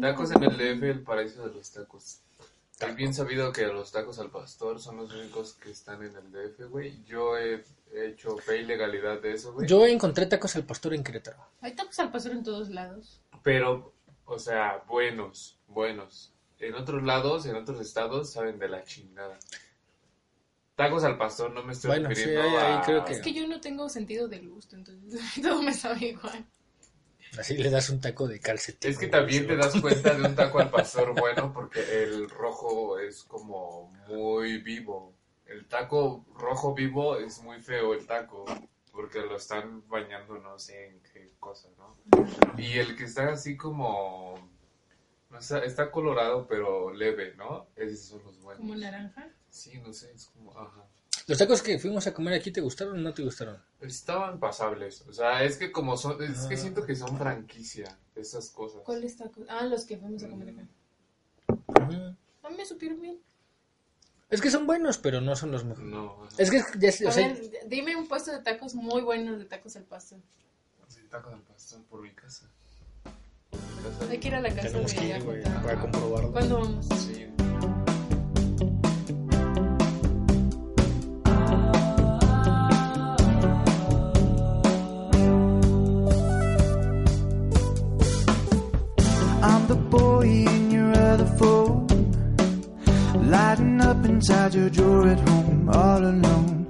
Tacos en el DF, el paraíso de los tacos. Es bien sabido que los tacos al pastor son los únicos que están en el DF, güey. Yo he hecho fe y legalidad de eso, güey. Yo encontré tacos al pastor en Querétaro. Hay tacos al pastor en todos lados. Pero, o sea, buenos, buenos. En otros lados, en otros estados, saben de la chingada. Tacos al pastor, no me estoy Bueno, sí, refiriendo ahí- ahí a... creo que- Es que yo no tengo sentido del gusto, entonces todo me sabe igual. Así le das un taco de calcetín. Es que también te das cuenta de un taco al pastor bueno porque el rojo es como muy vivo. El taco rojo vivo es muy feo el taco porque lo están bañando no sé en qué cosa, ¿no? Y el que está así como... No sé, está colorado pero leve, ¿no? Esos son los buenos. Como naranja. Sí, no sé, es como... Ajá. ¿Los tacos que fuimos a comer aquí te gustaron o no te gustaron? Estaban pasables. O sea, es que como son... Es que Ah. siento que son franquicia esas cosas. ¿Cuáles tacos? Ah, los que fuimos a comer acá. Ujú. Ah, me supieron bien. Es que son buenos, pero no son los mejores. No. Es que ya, o A sea, ver, dime un puesto de tacos muy bueno de tacos al pastor. Sí, tacos al pastor por mi casa. Por mi casa. Hay que ir a la casa de ella. para comprobarlo. ¿Cuándo vamos? Sí. Lighting up inside your drawer at home, all alone,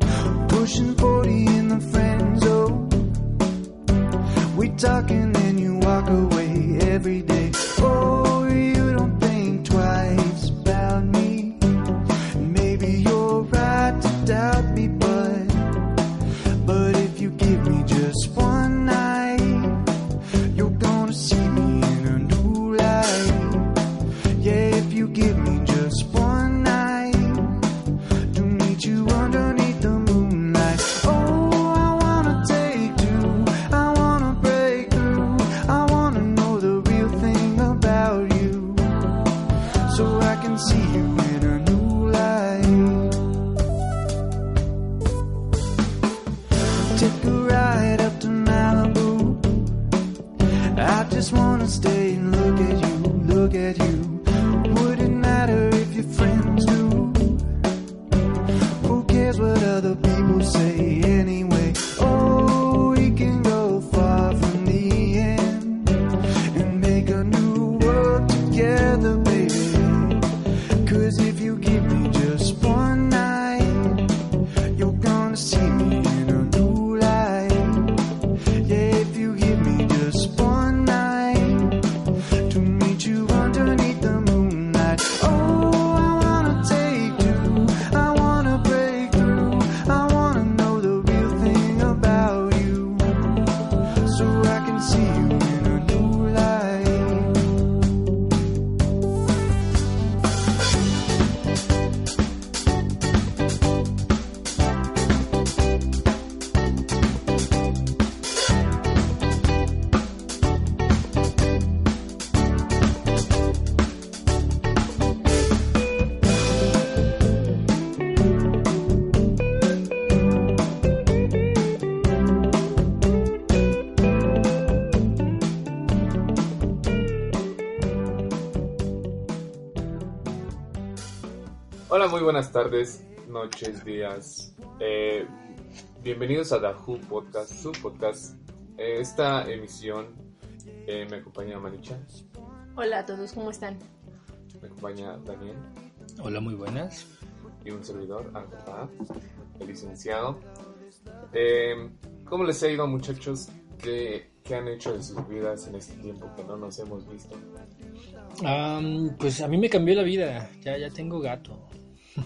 pushing 40 in the friend zone. We talking and you walk away every day. Muy buenas tardes, noches, días. Eh, bienvenidos a The Who Podcast, su podcast. Eh, esta emisión eh, me acompaña Manicha, Hola a todos, ¿cómo están? me acompaña Daniel Hola, muy buenas. y un servidor, Ángel el licenciado. Eh, ¿Cómo les ha ido, muchachos? ¿Qué, ¿Qué han hecho de sus vidas en este tiempo que no nos hemos visto? Pues a mí me cambió la vida. Ya, ya tengo gato.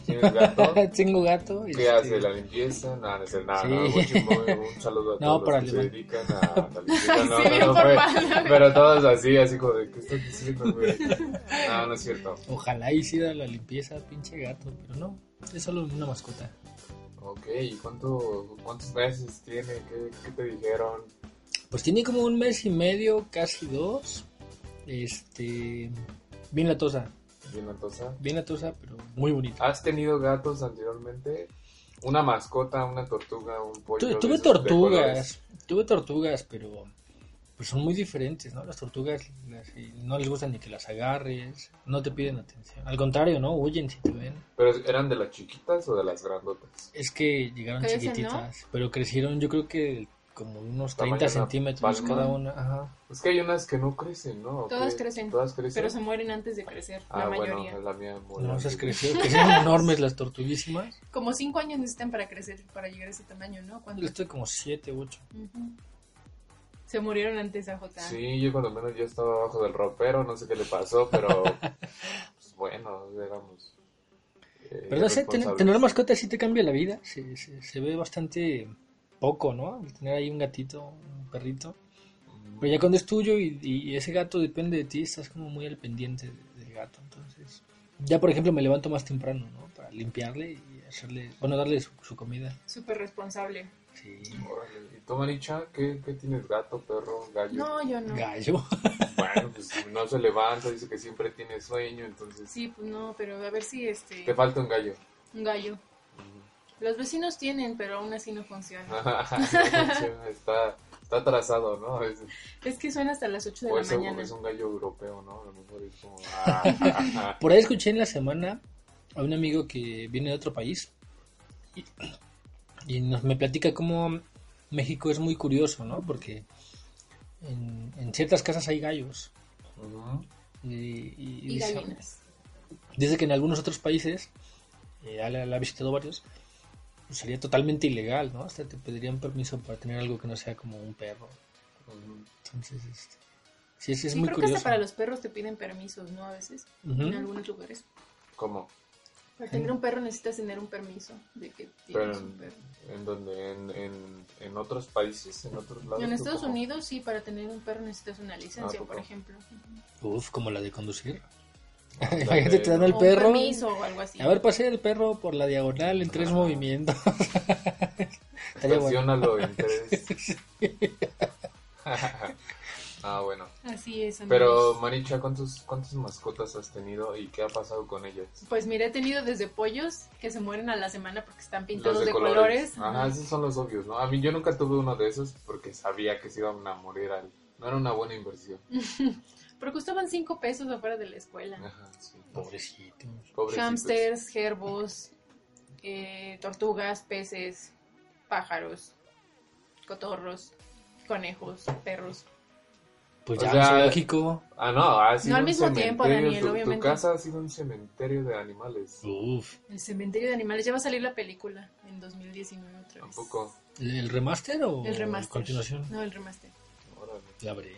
¿Tienes gato? tengo gato. ¿Qué este, hace? ¿La limpieza? Nada, no es nada. Sí. no, muy- un saludo a No, todos para los que se dedican a la limpieza. No, Sí, no, no, fue- pero todos así, así como de, ¿qué estás diciendo, güey? No, no es cierto. Ojalá hiciera la limpieza, pinche gato, pero no. Es solo una mascota. Ok, ¿y cuánto, cuántos meses tiene? ¿Qué, qué te dijeron? Pues tiene como un mes y medio, casi dos. Este. Bien latosa. Bien atosa. Bien latosa, pero muy bonita. ¿Has tenido gatos anteriormente? Una mascota, una tortuga, un pollo. Tu- tuve tortugas. Tuve tortugas, pero. pues son muy diferentes, ¿no? Las tortugas las- y no les gusta ni que las agarres, no te piden atención. Al contrario, ¿no? Huyen si te ven. ¿Pero eran de las chiquitas o de las grandotas? Es que llegaron Crecen, chiquititas, pero crecieron yo creo que como unos Tamaño 30 de una centímetros palma. cada una. Ajá. Es que hay unas que no crecen, ¿no? ¿O Todas crecen. Todas crecen. Pero se mueren antes de crecer, ah, la bueno, mayoría. la mía murió No, esas crecieron, crecieron enormes las tortuguísimas. Como cinco años necesitan para crecer, para llegar a ese tamaño, ¿no? Cuando Esto como 7, 8. Ujú. se murieron antes a J. Sí, yo cuando menos ya estaba abajo del ropero, no sé qué le pasó, pero pues bueno, éramos. eh, Pero no sé, tener mascota sí te cambia la vida. Se, se, se ve bastante poco, ¿no? El tener ahí un gatito, un perrito. Pero ya cuando es tuyo y, y ese gato depende de ti, estás como muy al pendiente de- del gato. Entonces, ya por ejemplo me levanto más temprano, ¿no? Para limpiarle y hacerle, bueno, darle su, su comida. Súper responsable. Sí. ¿Y tú, Maricha, qué, qué tienes? ¿Gato, perro, gallo? No, yo no. Gallo. Bueno, pues no se levanta, dice que siempre tiene sueño, entonces Sí, pues no, pero a ver si este. te falta un gallo. Un gallo. Los vecinos tienen, pero aún así no funciona. está, está atrasado, ¿no? Es, Es que suena hasta las 8 de o la es, un- mañana. es un gallo europeo, ¿no? A lo mejor es como... ah, Por ahí escuché en la semana a un amigo que viene de otro país y, y nos, me platica cómo México es muy curioso, ¿no? Porque en, en ciertas casas hay gallos. Ujú. Y, y- y Y dice, gallinas. dice que en algunos otros países, eh, ha visitado varios, pues sería totalmente ilegal, ¿no? Hasta te pedirían permiso para tener algo que no sea como un perro. Entonces, este, sí, es, es Sí, muy creo que curioso. hasta para los perros te piden permisos, ¿no? A veces. Ujú. En algunos lugares. ¿Cómo? Para tener un perro necesitas tener un permiso de que Pero tienes un en, perro. en donde en, en, en otros países, en otros lados. En ¿tú Estados cómo? Unidos sí, para tener un perro necesitas una licencia, ¿poco? por ejemplo. Uf, como la de conducir. Imagínate, te dan un perro. permiso o algo así. A ver, pasé el perro por la diagonal en tres Ah. movimientos. Estaría en tres. ah, bueno. Así es, amigos. Pero, Maricha, ¿cuántos, ¿cuántas mascotas has tenido y qué ha pasado con ellas? Pues mira, he tenido desde pollos que se mueren a la semana porque están pintados Los de, colores. Ajá, Ajá. esos son los obvios, ¿no? A mí yo nunca tuve uno de esos porque sabía que se iban a morir al... No era una buena inversión. Pero costaban cinco pesos afuera de la escuela. Ajá, sí. Pobrecito. Pobrecitos. Hamsters, gerbos, eh, tortugas, peces, pájaros, cotorros, conejos, perros. Pues O ya, sea, zoológico. Ah, no, ha sido al un mismo tiempo. Daniel, tu, tu obviamente. casa ha sido un cementerio de animales. Uf. El cementerio de animales. Ya va a salir la película en 2019 otra vez. Tampoco. ¿El, el remaster o El remaster. continuación? No, el remaster. Órale. La veré.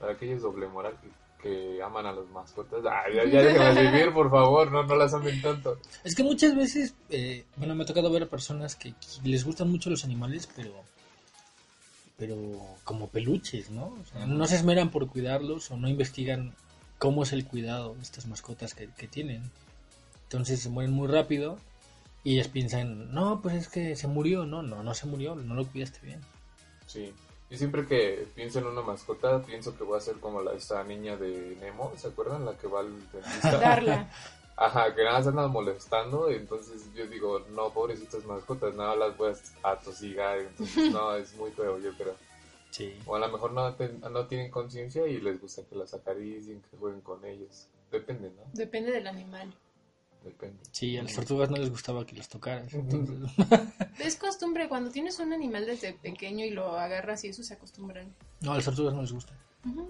Para aquellos doble moral que, aman a los mascotas. Ah, ya, ya déjenlas vivir, por favor, no, no las amen tanto. Es que muchas veces, eh, bueno, me ha tocado ver a personas que, que les gustan mucho los animales, pero pero como peluches, ¿no? O sea, no se esmeran por cuidarlos o no investigan cómo es el cuidado de estas mascotas que, que tienen. Entonces se mueren muy rápido y ellas piensan, no, pues es que se murió, no, no, no se murió, no lo cuidaste bien. Sí. Y siempre que pienso en una mascota, pienso que voy a ser como la, esa niña de Nemo, ¿se acuerdan? La que va al dentista. Darla. Ajá, que nada más andan molestando, y entonces yo digo, no, pobrecitas mascotas, nada las voy a atosigar, entonces no, es muy feo, yo creo. Sí. O a lo mejor no, ten- no tienen conciencia y les gusta que las acaricien, que jueguen con ellos. Depende, ¿no? Depende del animal. Depende. Sí, a las tortugas no les gustaba que las tocaras. Entonces, Es costumbre, cuando tienes un animal desde pequeño y lo agarras y eso se acostumbran. no, a las tortugas no les gusta. No.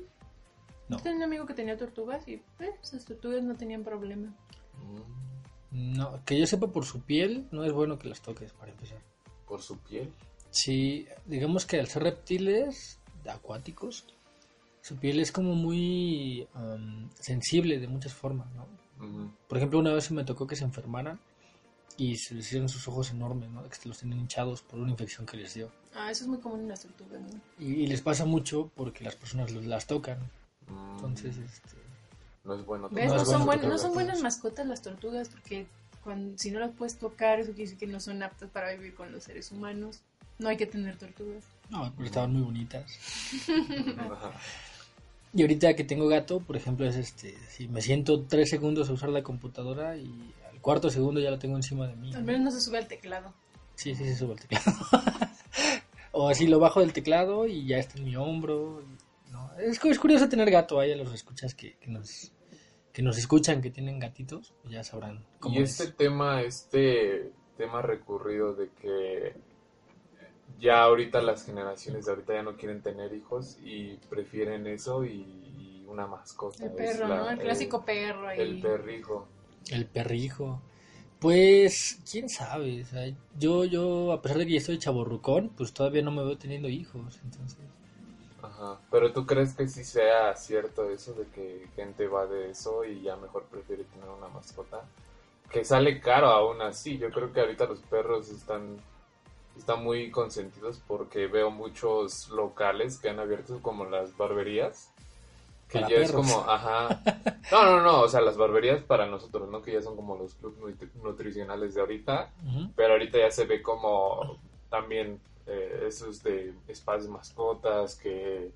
Tenía un amigo que tenía tortugas y pues, esas tortugas no tenían problema. Mm, No, que yo sepa por su piel, no es bueno que las toques para empezar. Por su piel. Sí, digamos que al ser reptiles acuáticos, su piel es como muy am, sensible de muchas formas, ¿no? Por ejemplo, una vez me tocó que se enfermaran y se les hicieron sus ojos enormes, ¿no? Que los tenían hinchados por una infección que les dio. Ah, eso es muy común en las tortugas, ¿no? Y, y les pasa mucho porque las personas los- las tocan. Mm, Entonces, este, no es bueno. ¿Ves? No No, es son, bueno buen- no son las buenas tortugas. mascotas las tortugas porque cuando, si no las puedes tocar, eso quiere decir que no son aptas para vivir con los seres humanos. No hay que tener tortugas. no, pero estaban muy bonitas. Y ahorita que tengo gato, por ejemplo, es este, si me siento tres segundos a usar la computadora y al cuarto segundo ya lo tengo encima de mí. Al ¿no? menos no se sube al teclado. Sí, sí, se sube el teclado. o así lo bajo del teclado y ya está en mi hombro. Es, es curioso tener gato, ahí a los escuchas que, que nos que nos escuchan, que tienen gatitos, pues ya sabrán cómo Y es. este tema, este tema recurrido de que ya ahorita las generaciones de ahorita ya no quieren tener hijos y prefieren eso y, y una mascota. El perro, la- ¿no? El clásico perro ahí. El perrijo. El perrijo. Pues, quién sabe. o sea, yo, yo, a pesar de que ya estoy chaborrucón, pues todavía no me veo teniendo hijos. Entonces, Ajá. Pero tú crees que sí sea cierto eso de que gente va de eso y ya mejor prefiere tener una mascota? Que sale caro aún así. Yo creo que ahorita los perros están, están muy consentidos porque veo muchos locales que han abierto como las barberías. Que Para ya es como, ajá. No, no, no, o sea, las barberías para nosotros, ¿no? Que ya son como los clubs nutri- nutricionales de ahorita pero ahorita ya se ve como también eh, esos de spas de mascotas, que,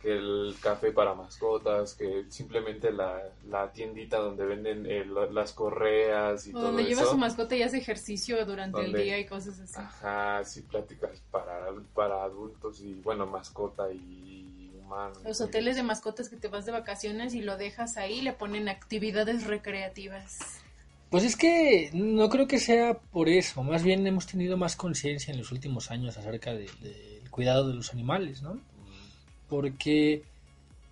que el café para mascotas, que simplemente la, la tiendita donde venden eh, la- las correas y O todo donde lleva eso. su mascota y hace ejercicio durante el día y cosas así. Ajá, sí, pláticas para, para adultos y bueno, mascota y humano. Los hoteles de mascotas que te vas de vacaciones y lo dejas ahí, le ponen actividades recreativas. Pues es que no creo que sea por eso, más bien hemos tenido más conciencia en los últimos años acerca de- del cuidado de los animales, ¿no? Porque,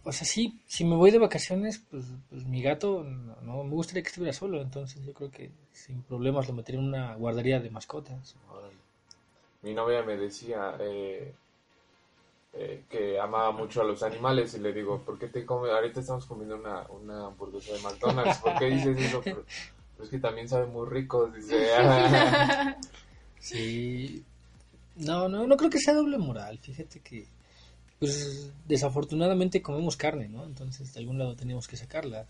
o sea, sí, si me voy de vacaciones, pues, pues mi gato no, no me gustaría que estuviera solo, entonces yo creo que sin problemas lo metería en una guardería de mascotas. Mi novia me decía eh, eh, que amaba mucho a los animales y le digo, ¿por qué te comes? Ahorita estamos comiendo una, una hamburguesa de McDonald's, ¿por qué dices eso? Pero, pero es que también sabe muy rico, dice. Sí, no, no, no creo que sea doble moral, fíjate que, pues desafortunadamente comemos carne, ¿no? Entonces de algún lado tenemos que sacarla.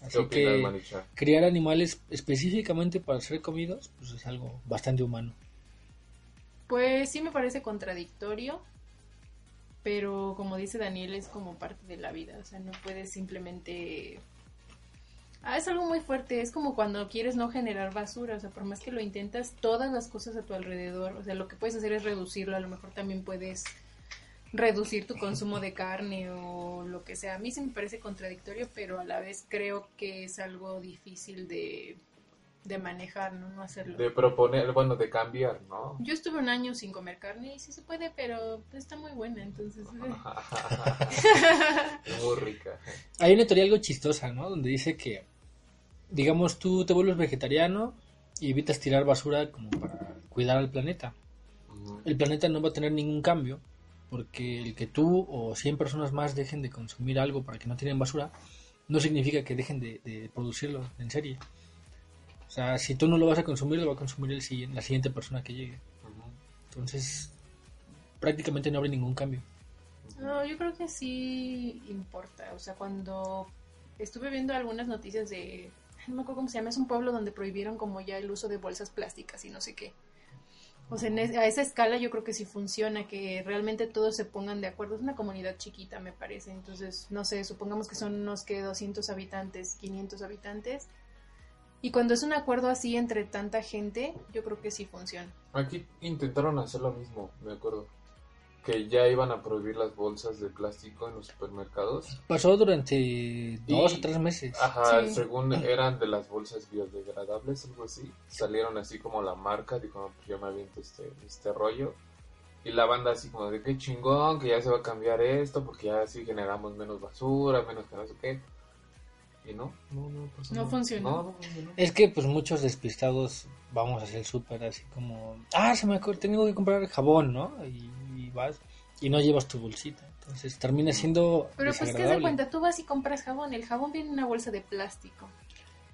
¿Qué Así opinas, que criar animales específicamente para ser comidos, pues es algo bastante humano. Pues sí me parece contradictorio, pero como dice Daniel, es como parte de la vida, o sea, no puedes simplemente... Ah, es algo muy fuerte, es como cuando quieres no generar basura, o sea, por más que lo intentas, todas las cosas a tu alrededor, o sea, lo que puedes hacer es reducirlo, a lo mejor también puedes reducir tu consumo de carne o lo que sea. A mí sí me parece contradictorio, pero a la vez creo que es algo difícil de, de manejar, ¿no? No hacerlo. De proponer, bueno, de cambiar, ¿no? Yo estuve un año sin comer carne y sí se puede, pero está muy buena, entonces... eh. Muy rica. Hay una teoría algo chistosa, ¿no? Donde dice que, digamos, tú te vuelves vegetariano y evitas tirar basura como para cuidar al planeta. El planeta no va a tener ningún cambio porque el que tú o 100 personas más dejen de consumir algo para que no tienen basura no significa que dejen de, de producirlo en serie. O sea, si tú no lo vas a consumir, lo va a consumir el, siguiente- la siguiente persona que llegue. Entonces, prácticamente no habrá ningún cambio. No, yo creo que sí importa. O sea, cuando estuve viendo algunas noticias de, no me acuerdo cómo se llama, es un pueblo donde prohibieron como ya el uso de bolsas plásticas y no sé qué. O sea, en a esa escala yo creo que sí funciona, que realmente todos se pongan de acuerdo. Es una comunidad chiquita, me parece. Entonces, no sé, supongamos que son unos que 200 habitantes, 500 habitantes. Y cuando es un acuerdo así entre tanta gente, yo creo que sí funciona. Aquí intentaron hacer lo mismo, me acuerdo. Que ya iban a prohibir las bolsas de plástico en los supermercados. Pasó durante dos o tres meses. Ajá, Sí. según eran de las bolsas biodegradables, algo así. Salieron así como la marca, dijo, no, pues yo me aviento este, este rollo. Y la banda así como de qué chingón, que ya se va a cambiar esto, porque ya así generamos menos basura, menos que no sé qué. Y no, no, no pasó No nada. funcionó. No, no funcionó. Es que pues muchos despistados vamos hacia el súper así como, ah, se me ocurre, tengo que comprar jabón, ¿no? Y vas y no llevas tu bolsita. Entonces termina siendo Pero pues que se cuenta, tú vas y compras jabón. El jabón viene en una bolsa de plástico.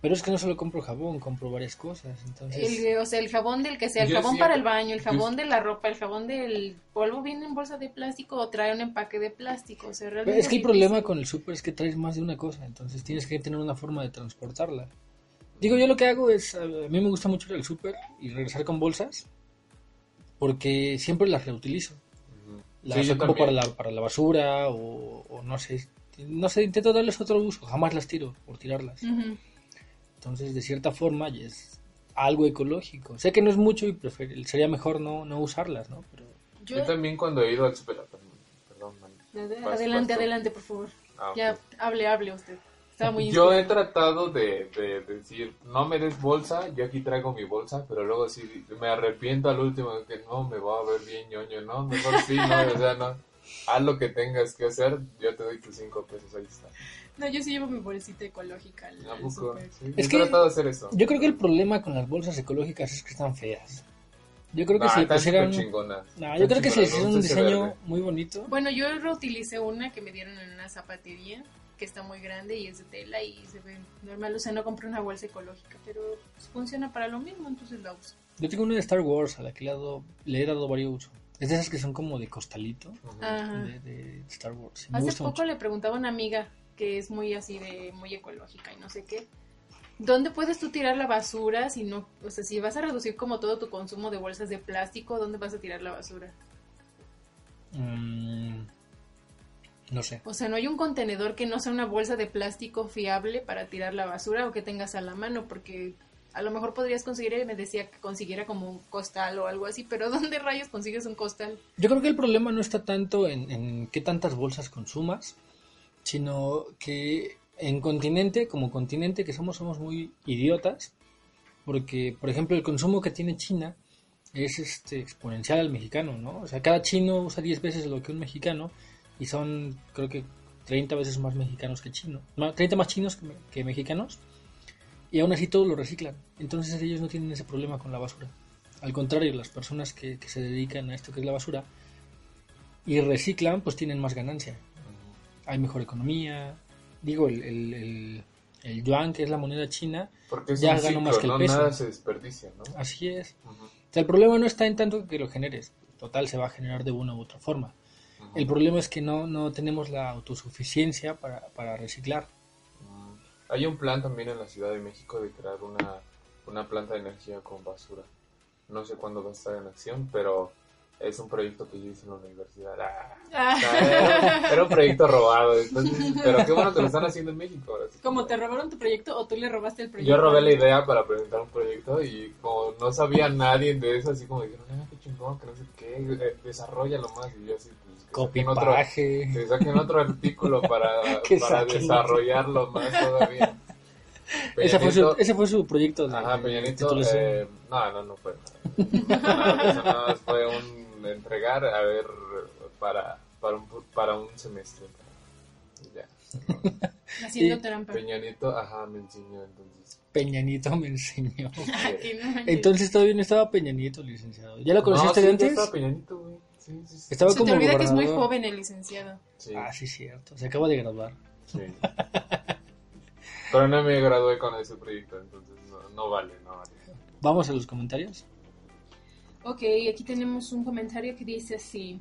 Pero es que no solo compro jabón, compro varias cosas. Entonces, El, o sea, el jabón del que sea, el Yo jabón siempre- para el baño, el yo- jabón de la ropa, el jabón del polvo viene en bolsa de plástico o trae un empaque de plástico. O sea, realmente es que el problema con el súper es que traes más de una cosa, entonces tienes que tener una forma de transportarla. Digo, yo lo que hago es, a mí me gusta mucho ir al súper y regresar con bolsas, porque siempre las reutilizo. Las Sí, ocupo para la, para la basura o, o no sé, no sé, intento darles otro uso, jamás las tiro por tirarlas. Ujú. Entonces, de cierta forma, ya es algo ecológico. Sé que no es mucho y prefer- sería mejor no, no usarlas, ¿no? Pero Yo, Yo también cuando he ido al super... Perdón, man. Adelante, vas adelante, por favor. Ah, ok. Ya, hable, hable usted. Estaba muy Yo he tratado de, de decir, no me des bolsa, yo aquí traigo mi bolsa, pero luego sí me arrepiento al último que no, me va a ver bien ñoño, no, mejor sí, no, o sea, no. Haz lo que tengas que hacer, yo te doy tus cinco pesos, ahí está. No, yo sí llevo mi bolsita ecológica al, ¿A al poco? súper. Sí, Es he que- tratado de hacer eso. Yo creo que el problema con las bolsas ecológicas es que están feas. Yo creo que Nah, si le pusieran... No, yo creo que si le hicieran un diseño verde. muy bonito... Bueno, yo reutilicé una que me dieron en una zapatería que está muy grande y es de tela y se ve normal. O sea, no compré una bolsa ecológica, pero pues, funciona para lo mismo, entonces la uso. Yo tengo una de Star Wars a la que le he dado, le he dado varios usos. Es de esas que son como de costalito de, de Star Wars. Me Hace poco mucho. le preguntaba a una amiga que es muy así de muy ecológica y no sé qué. ¿Dónde puedes tú tirar la basura si no, o sea, si vas a reducir como todo tu consumo de bolsas de plástico, ¿dónde vas a tirar la basura? Mm, no sé. O sea, no hay un contenedor que no sea una bolsa de plástico fiable para tirar la basura o que tengas a la mano, porque a lo mejor podrías conseguir, me decía que consiguiera como un costal o algo así, pero ¿dónde rayos consigues un costal? Yo creo que el problema no está tanto en, en qué tantas bolsas consumas, sino que en continente, como continente que somos, somos muy idiotas, porque, por ejemplo, el consumo que tiene China es este exponencial al mexicano, ¿no? O sea, cada chino usa 10 veces lo que un mexicano y son, creo que 30 veces más mexicanos que chinos, no, 30 más chinos que, me- que mexicanos, y aún así todos lo reciclan. Entonces ellos no tienen ese problema con la basura. Al contrario, las personas que, que se dedican a esto que es la basura y reciclan, pues tienen más ganancia. Hay mejor economía. Digo, el, el, el, el yuan, que es la moneda china, Porque Ya ganó ciclo, más que el ¿no? peso. Nada se desperdicia, ¿no? así es. Ujú, O sea, el problema no está en tanto que lo generes. Total, se va a generar de una u otra forma. El problema es que no, no tenemos la autosuficiencia para, para reciclar. Mm. Hay un plan también en la Ciudad de México de crear una, una planta de energía con basura. No sé cuándo va a estar en acción, pero es un proyecto que yo hice en la universidad. Ah. Sea, Era, un proyecto robado, entonces, pero qué bueno que lo están haciendo en México. ahora sí. ¿Cómo te robaron tu proyecto o tú le robaste el proyecto? Yo robé la idea para presentar un proyecto y como no sabía nadie de eso, así como dijeron, ah, qué chingón, que no sé qué, eh, desarrollalo más. Y yo así, saquen otro, Copipaje. que saquen otro artículo para, Que para saquen desarrollarlo más todavía. Ese fue, su, ese fue su proyecto de, Ajá, de Peña Nieto, titulación. eh, no, no, no fue nada. Eso nada más fue un entregar, a ver, para, para, un, para un semestre. Y Ya. Haciendo trampa. Peña Nieto, ajá, me enseñó entonces. Peñanito me enseñó. No. Entonces todavía no estaba Peñanito, licenciado. ¿Ya lo conociste no, sí, antes? estaba Peña Nieto, güey. Sí, sí, sí. Estaba Se te como olvida que es muy gobernador. joven el licenciado. Sí, Ah, sí, cierto. Se acaba de graduar. sí. Pero no me gradué con ese proyecto, entonces no, no vale, no vale. Vamos a los comentarios. Ok, aquí tenemos un comentario que dice así.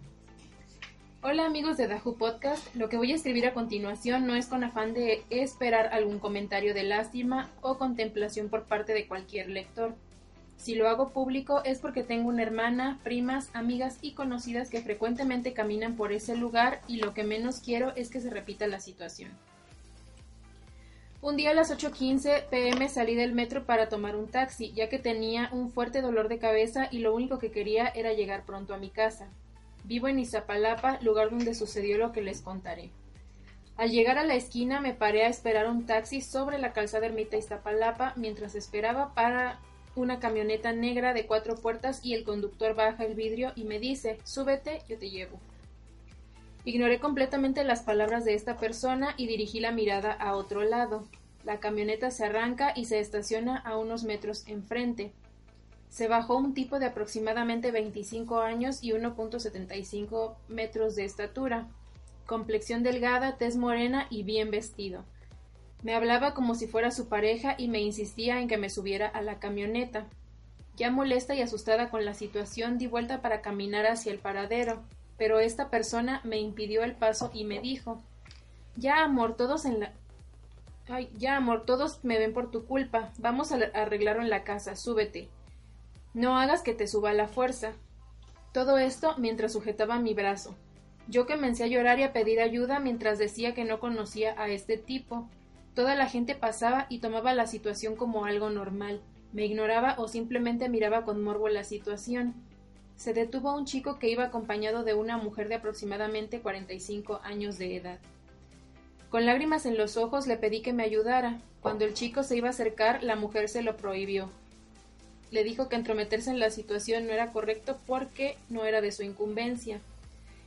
Hola amigos de Dahu Podcast, lo que voy a escribir a continuación no es con afán de esperar algún comentario de lástima o contemplación por parte de cualquier lector. Si lo hago público es porque tengo una hermana, primas, amigas y conocidas que frecuentemente caminan por ese lugar y lo que menos quiero es que se repita la situación. Un día a las 8.15 pm salí del metro para tomar un taxi, ya que tenía un fuerte dolor de cabeza y lo único que quería era llegar pronto a mi casa. Vivo en Izapalapa, lugar donde sucedió lo que les contaré. Al llegar a la esquina me paré a esperar un taxi sobre la calzada Ermita Iztapalapa mientras esperaba para una camioneta negra de cuatro puertas y el conductor baja el vidrio y me dice, súbete, yo te llevo. Ignoré completamente las palabras de esta persona y dirigí la mirada a otro lado. La camioneta se arranca y se estaciona a unos metros enfrente. Se bajó un tipo de aproximadamente 25 años y 1.75 metros de estatura, complexión delgada, tez morena y bien vestido. Me hablaba como si fuera su pareja y me insistía en que me subiera a la camioneta. Ya molesta y asustada con la situación, di vuelta para caminar hacia el paradero, pero esta persona me impidió el paso y me dijo Ya, amor, todos en la. Ay, ya, amor, todos me ven por tu culpa. Vamos a arreglarlo en la casa, súbete. No hagas que te suba la fuerza. Todo esto mientras sujetaba mi brazo. Yo comencé a llorar y a pedir ayuda mientras decía que no conocía a este tipo. Toda la gente pasaba y tomaba la situación como algo normal. Me ignoraba o simplemente miraba con morbo la situación. se detuvo un chico que iba acompañado de una mujer de aproximadamente 45 años de edad. Con lágrimas en los ojos le pedí que me ayudara. Cuando el chico se iba a acercar, la mujer se lo prohibió. Le dijo que entrometerse en la situación no era correcto porque no era de su incumbencia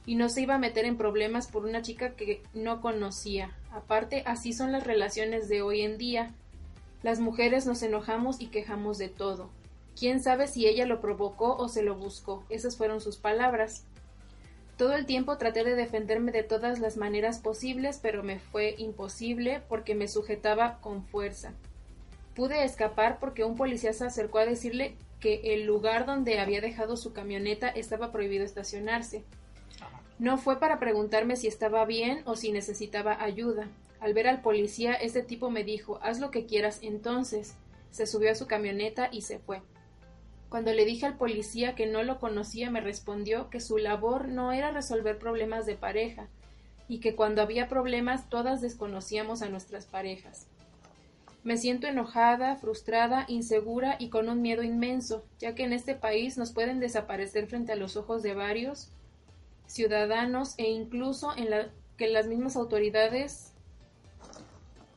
y no se iba a meter en problemas por una chica que no conocía. Aparte, así son las relaciones de hoy en día. Las mujeres nos enojamos y quejamos de todo. Quién sabe si ella lo provocó o se lo buscó. Esas fueron sus palabras. Todo el tiempo traté de defenderme de todas las maneras posibles, pero me fue imposible porque me sujetaba con fuerza. Pude escapar porque un policía se acercó a decirle que el lugar donde había dejado su camioneta estaba prohibido estacionarse. No fue para preguntarme si estaba bien o si necesitaba ayuda. Al ver al policía, este tipo me dijo haz lo que quieras entonces. Se subió a su camioneta y se fue. Cuando le dije al policía que no lo conocía, me respondió que su labor no era resolver problemas de pareja, y que cuando había problemas todas desconocíamos a nuestras parejas. Me siento enojada, frustrada, insegura y con un miedo inmenso, ya que en este país nos pueden desaparecer frente a los ojos de varios ciudadanos e incluso en la que las mismas autoridades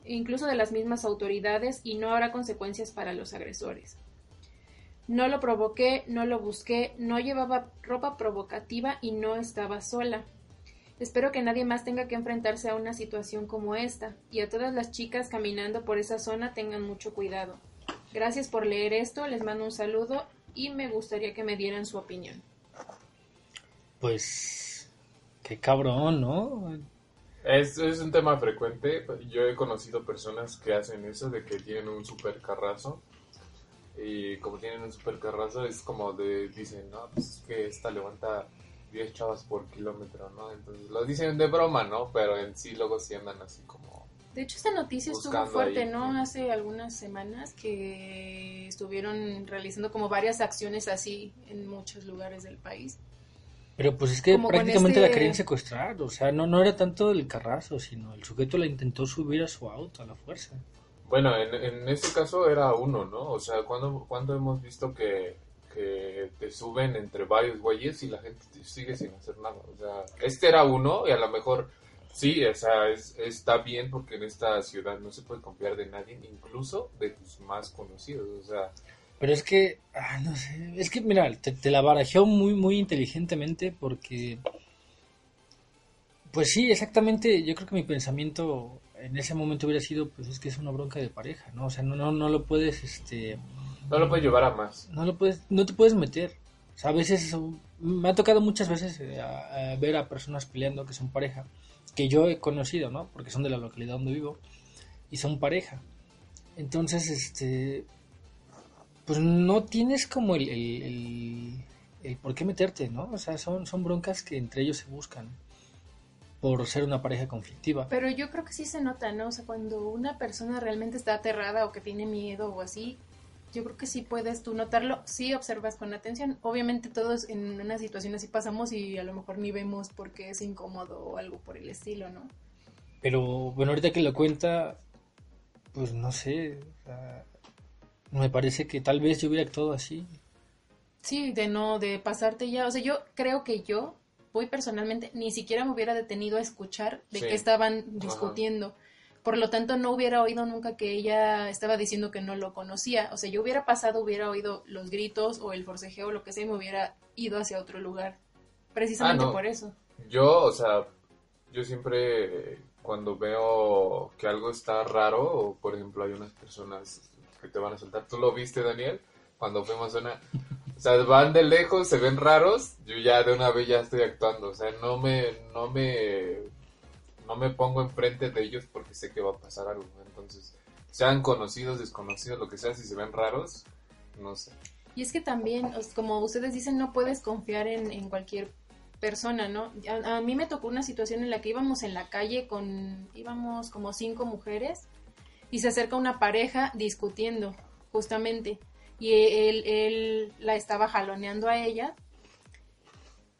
incluso de las mismas autoridades y no habrá consecuencias para los agresores. No lo provoqué, no lo busqué, no llevaba ropa provocativa y no estaba sola. Espero que nadie más tenga que enfrentarse a una situación como esta, y a todas las chicas caminando por esa zona tengan mucho cuidado. Gracias por leer esto, les mando un saludo y me gustaría que me dieran su opinión. Pues, qué cabrón, ¿no? Es, es un tema frecuente. Yo he conocido personas que hacen eso, de que tienen un super carrazo. Y como tienen un super carrazo, es como de, dicen, no, pues es que esta levanta 10 chavas por kilómetro, ¿no? Entonces lo dicen de broma, ¿no? Pero en sí luego sí andan así como... De hecho, esta noticia estuvo fuerte, ahí, ¿no? Hace algunas semanas que estuvieron realizando como varias acciones así en muchos lugares del país. Pero pues es que Como prácticamente este- la querían secuestrar, o sea, no, no era tanto el carrazo, sino el sujeto la intentó subir a su auto a la fuerza. Bueno, en, en ese caso era uno, ¿no? O sea, cuando, cuando hemos visto que, que te suben entre varios güeyes y la gente te sigue sin hacer nada. O sea, este era uno y a lo mejor sí, o sea, es, está bien porque en esta ciudad no se puede confiar de nadie, incluso de tus más conocidos. O sea, Pero es que, ah, no sé, es que mira, te, te la barajeó muy, muy inteligentemente porque, pues sí, exactamente, yo creo que mi pensamiento en ese momento hubiera sido, pues es que es una bronca de pareja, ¿no? O sea, no, no, no lo puedes, este, no lo puede llevar a más. no lo puedes, no te puedes meter. O sea, a veces me ha tocado muchas veces eh, a- a ver a personas peleando que son pareja, que yo he conocido, ¿no? Porque son de la localidad donde vivo y son pareja. Entonces, este, pues no tienes como el, el, el, el por qué meterte, ¿no? O sea, son, son broncas que entre ellos se buscan por ser una pareja conflictiva. Pero yo creo que sí se nota, ¿no? O sea, cuando una persona realmente está aterrada o que tiene miedo o así, yo creo que sí puedes tú notarlo, sí observas con atención. Obviamente todos en una situación así pasamos y a lo mejor ni vemos porque es incómodo o algo por el estilo, ¿no? Pero bueno, ahorita que lo cuenta, pues no sé, o sea, me parece que tal vez yo hubiera actuado así. Sí, de no, de pasarte ya. O sea, yo creo que yo, voy personalmente, ni siquiera me hubiera detenido a escuchar de Sí. qué estaban discutiendo. Por lo tanto, no hubiera oído nunca que ella estaba diciendo que no lo conocía. O sea, yo hubiera pasado, hubiera oído los gritos o el forcejeo o lo que sea y me hubiera ido hacia otro lugar. Precisamente Ah, no. por eso. Yo, o sea, yo siempre cuando veo que algo está raro, o por ejemplo hay unas personas que te van a saltar, ¿tú lo viste, Daniel? Cuando fuimos una... O sea, van de lejos, se ven raros, yo ya de una vez ya estoy actuando, o sea, no me, no me, no me pongo enfrente de ellos porque sé que va a pasar algo, entonces, sean conocidos, desconocidos, lo que sea, si se ven raros, no sé. Y es que también, como ustedes dicen, no puedes confiar en, en cualquier persona, ¿no? A, a mí me tocó una situación en la que íbamos en la calle con, íbamos como cinco mujeres y se acerca una pareja discutiendo, justamente, y él, él la estaba jaloneando a ella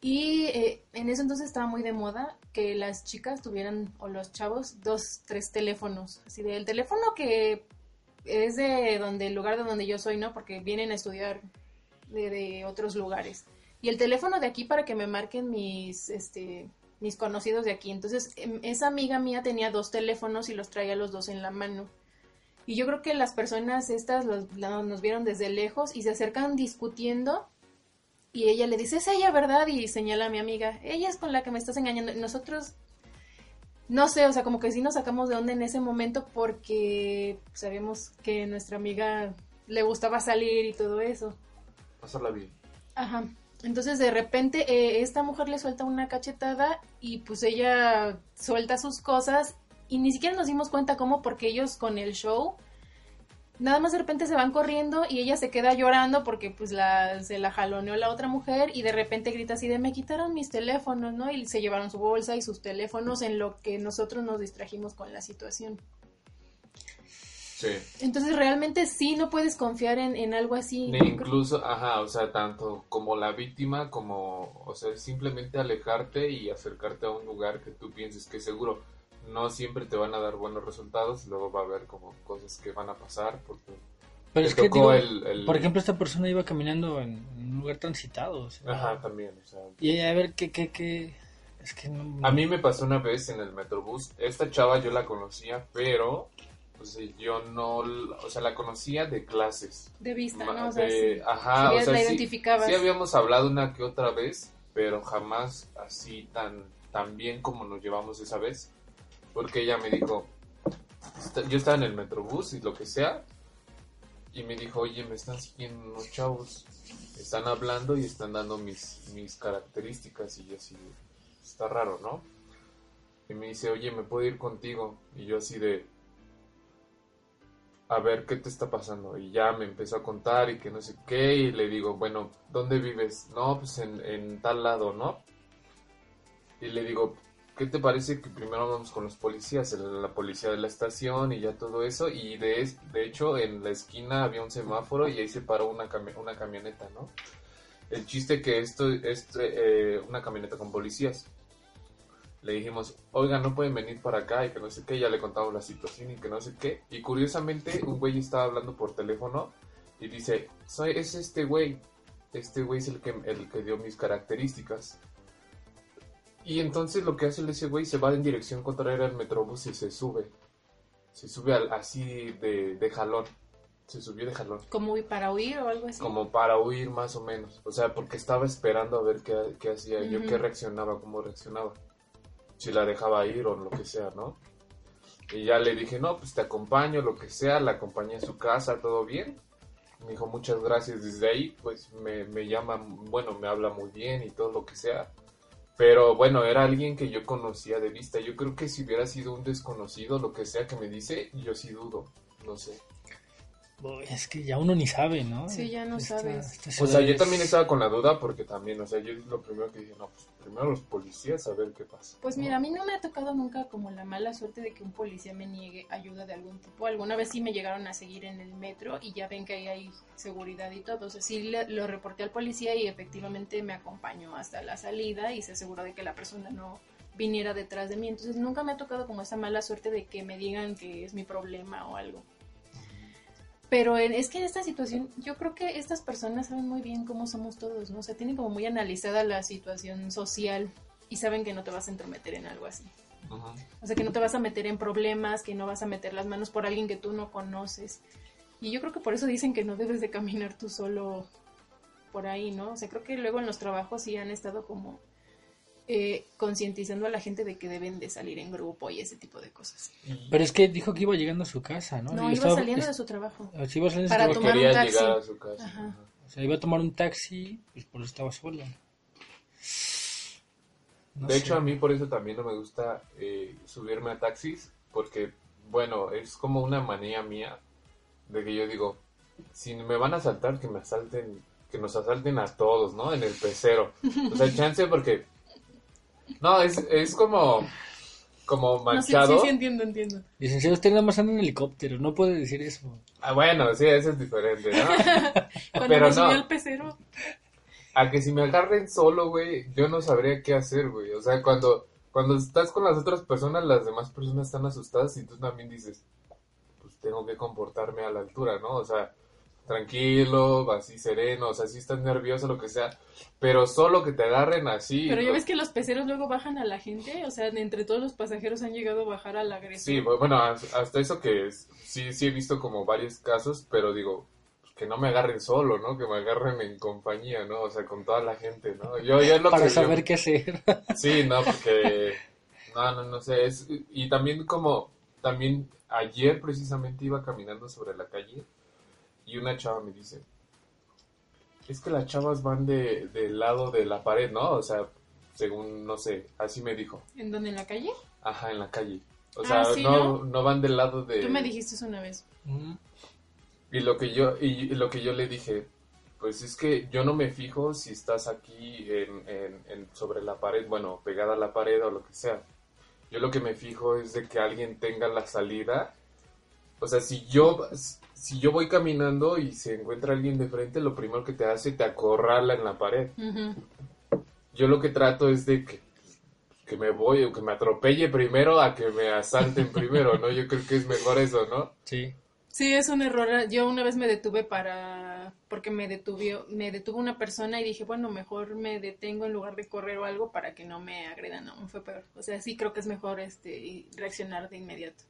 y eh, en ese entonces estaba muy de moda que las chicas tuvieran, o los chavos, dos, tres teléfonos, así de el teléfono que es de donde el lugar de donde yo soy, ¿no? Porque vienen a estudiar de, de otros lugares. y el teléfono de aquí para que me marquen mis, este, mis conocidos de aquí. Entonces, em, esa amiga mía tenía dos teléfonos y los traía los dos en la mano. Y yo creo que las personas estas los- nos vieron desde lejos y se acercan discutiendo. Y ella le dice, es ella, ¿verdad? Y señala a mi amiga, ella es con la que me estás engañando. Y nosotros, no sé, o sea, como que sí nos sacamos de onda en ese momento porque sabíamos que nuestra amiga le gustaba salir y todo eso. Pásala bien. Ajá. Entonces de repente eh, esta mujer le suelta una cachetada y pues ella suelta sus cosas y ni siquiera nos dimos cuenta cómo porque ellos con el show nada más de repente se van corriendo y ella se queda llorando porque pues la, se la jaloneó la otra mujer y de repente grita así de me quitaron mis teléfonos, ¿no? Y se llevaron su bolsa y sus teléfonos en lo que nosotros nos distrajimos con la situación. Sí. Entonces realmente sí no puedes confiar en, en algo así. Ni incluso, ajá, o sea, tanto como la víctima como, o sea, simplemente alejarte y acercarte a un lugar que tú pienses que es seguro. No siempre te van a dar buenos resultados, luego va a haber como cosas que van a pasar porque Pero es que, tocó digo, el, el- por ejemplo, esta persona iba caminando en, un lugar transitado. o sea, Ajá, también, o sea, Y a ver, ¿qué, qué, qué? Es que no... A mí me pasó una vez en el Metrobús. Esta chava yo la conocía, pero pues, yo no, o sea, la conocía de clases. De vista, ¿no? O sea, de- sí. ajá, Sí, o sea, la sí- identificabas. Sí, habíamos hablado una que otra vez, pero jamás así tan, tan bien como nos llevamos esa vez. Porque ella me dijo, "Está- yo estaba en el Metrobús y lo que sea, y me dijo, oye, me están siguiendo unos chavos, están hablando y están dando mis, mis características y yo así, está raro, ¿no? Y me dice, oye, ¿me puedo ir contigo? Y yo así de, a ver, ¿qué te está pasando? Y ya me empezó a contar y que no sé qué, y le digo, bueno, ¿dónde vives? No, pues en, en tal lado, ¿no? Y le digo, ¿qué te parece que primero vamos con los policías, la policía de la estación y ya todo eso? Y de, de hecho en la esquina había un semáforo y ahí se paró una, cami- una camioneta, ¿no? El chiste que esto es eh, una camioneta con policías. Le dijimos, oiga, no pueden venir para acá y que no sé qué, ya le contamos la situación y que no sé qué. Y curiosamente un güey estaba hablando por teléfono y dice, soy, es este güey, este güey es el que, el que dio mis características. Y entonces lo que hace ese güey se va en dirección contraria al metrobús y se sube. Se sube al- así de, de jalón. Se subió de jalón. Como para huir o algo así. Como para huir más o menos. O sea, porque estaba esperando a ver qué, qué hacía yo, qué reaccionaba, cómo reaccionaba. Si la dejaba ir o lo que sea, ¿no? Y ya le dije, no, pues te acompaño, lo que sea, la acompañé a su casa, todo bien. Me dijo, muchas gracias. Desde ahí, pues me, me llama, bueno, me habla muy bien y todo lo que sea. Pero bueno, era alguien que yo conocía de vista. Yo creo que si hubiera sido un desconocido, lo que sea que me dice, yo sí dudo. No sé. Es que ya uno ni sabe, ¿no? Sí, ya no Esta- sabes. esta O sea, yo también estaba con la duda porque también, o sea, yo lo primero que dije, no, pues primero los policías a ver qué pasa. Pues mira, a mí no me ha tocado nunca como la mala suerte de que un policía me niegue ayuda de algún tipo. Alguna vez sí me llegaron a seguir en el metro y ya ven que ahí hay seguridad y todo. O sea, sí le- lo reporté al policía y efectivamente me acompañó hasta la salida y se aseguró de que la persona no viniera detrás de mí. Entonces nunca me ha tocado como esa mala suerte de que me digan que es mi problema o algo. Pero en- es que en esta situación, yo creo que estas personas saben muy bien cómo somos todos, ¿no? O sea, tienen como muy analizada la situación social y saben que no te vas a entrometer en algo así. Ujú. O sea, que no te vas a meter en problemas, que no vas a meter las manos por alguien que tú no conoces. Y yo creo que por eso dicen que no debes de caminar tú solo por ahí, ¿no? O sea, creo que luego en los trabajos sí han estado como eh, concientizando a la gente de que deben de salir en grupo y ese tipo de cosas. Pero es que dijo que iba llegando a su casa, ¿no? No, Y iba estaba- saliendo es- de su trabajo. o sea, iba saliendo de su Para trabajo, tomar un Quería taxi. llegar a su casa. Ajá. ajá. O sea, iba a tomar un taxi, pues por eso estaba sola. No de sé. hecho, a mí por eso también no me gusta eh, subirme a taxis, porque, bueno, es como una manía mía de que yo digo, si me van a asaltar, que me asalten, que nos asalten a todos, ¿no? En el pecero. O sea, chance porque... No, es, es como, como No, sí, manchado. sí, sí, entiendo, entiendo. Licenciado, usted nada más anda en helicóptero, no puede decir eso. Ah, bueno, sí, eso es diferente, ¿no? Cuando Pero me subió no. al pecero, A que si me agarren solo, güey, yo no sabría qué hacer, güey. O sea, cuando, cuando estás con las otras personas, las demás personas están asustadas y tú también dices, pues tengo que comportarme a la altura, ¿no? O sea, tranquilo, así sereno, o sea, si estás nervioso, lo que sea, pero solo que te agarren así. Pero ya ves que los peceros luego bajan a la gente, o sea, entre todos los pasajeros han llegado a bajar al agresor. Sí, bu- bueno, has- hasta eso que es- sí, sí he visto como varios casos, pero digo, que no me agarren solo, ¿no? Que me agarren en compañía, ¿no? O sea, con toda la gente, ¿no? Yo, yo es lo Para que yo- saber qué hacer. Sí, no, porque no, no, no sé, es, y también como, también ayer precisamente iba caminando sobre la calle y una chava me dice, es que las chavas van de, del lado de la pared, ¿no? O sea, según, no sé, así me dijo, ¿En dónde? ¿En la calle? ajá, en la calle. O Ah, sea, sí, no, ¿no? no van del lado de... Tú me dijiste eso una vez. Mm, Y lo que yo, y, y lo que yo le dije, pues es que yo no me fijo si estás aquí en, en- en- sobre la pared, bueno, pegada a la pared o lo que sea. Yo lo que me fijo es de que alguien tenga la salida. O sea, si yo, si yo voy caminando y se encuentra alguien de frente, lo primero que te hace te acorrala en la pared. Yo lo que trato es de que, que me voy o que me atropelle primero a que me asalten primero, ¿no? Yo creo que es mejor eso, ¿no? sí. Sí, es un error. Yo una vez me detuve para porque me detuvo me detuvo una persona y dije, bueno, mejor me detengo en lugar de correr o algo para que no me agredan, no, fue peor. O sea, sí creo que es mejor este reaccionar de inmediato.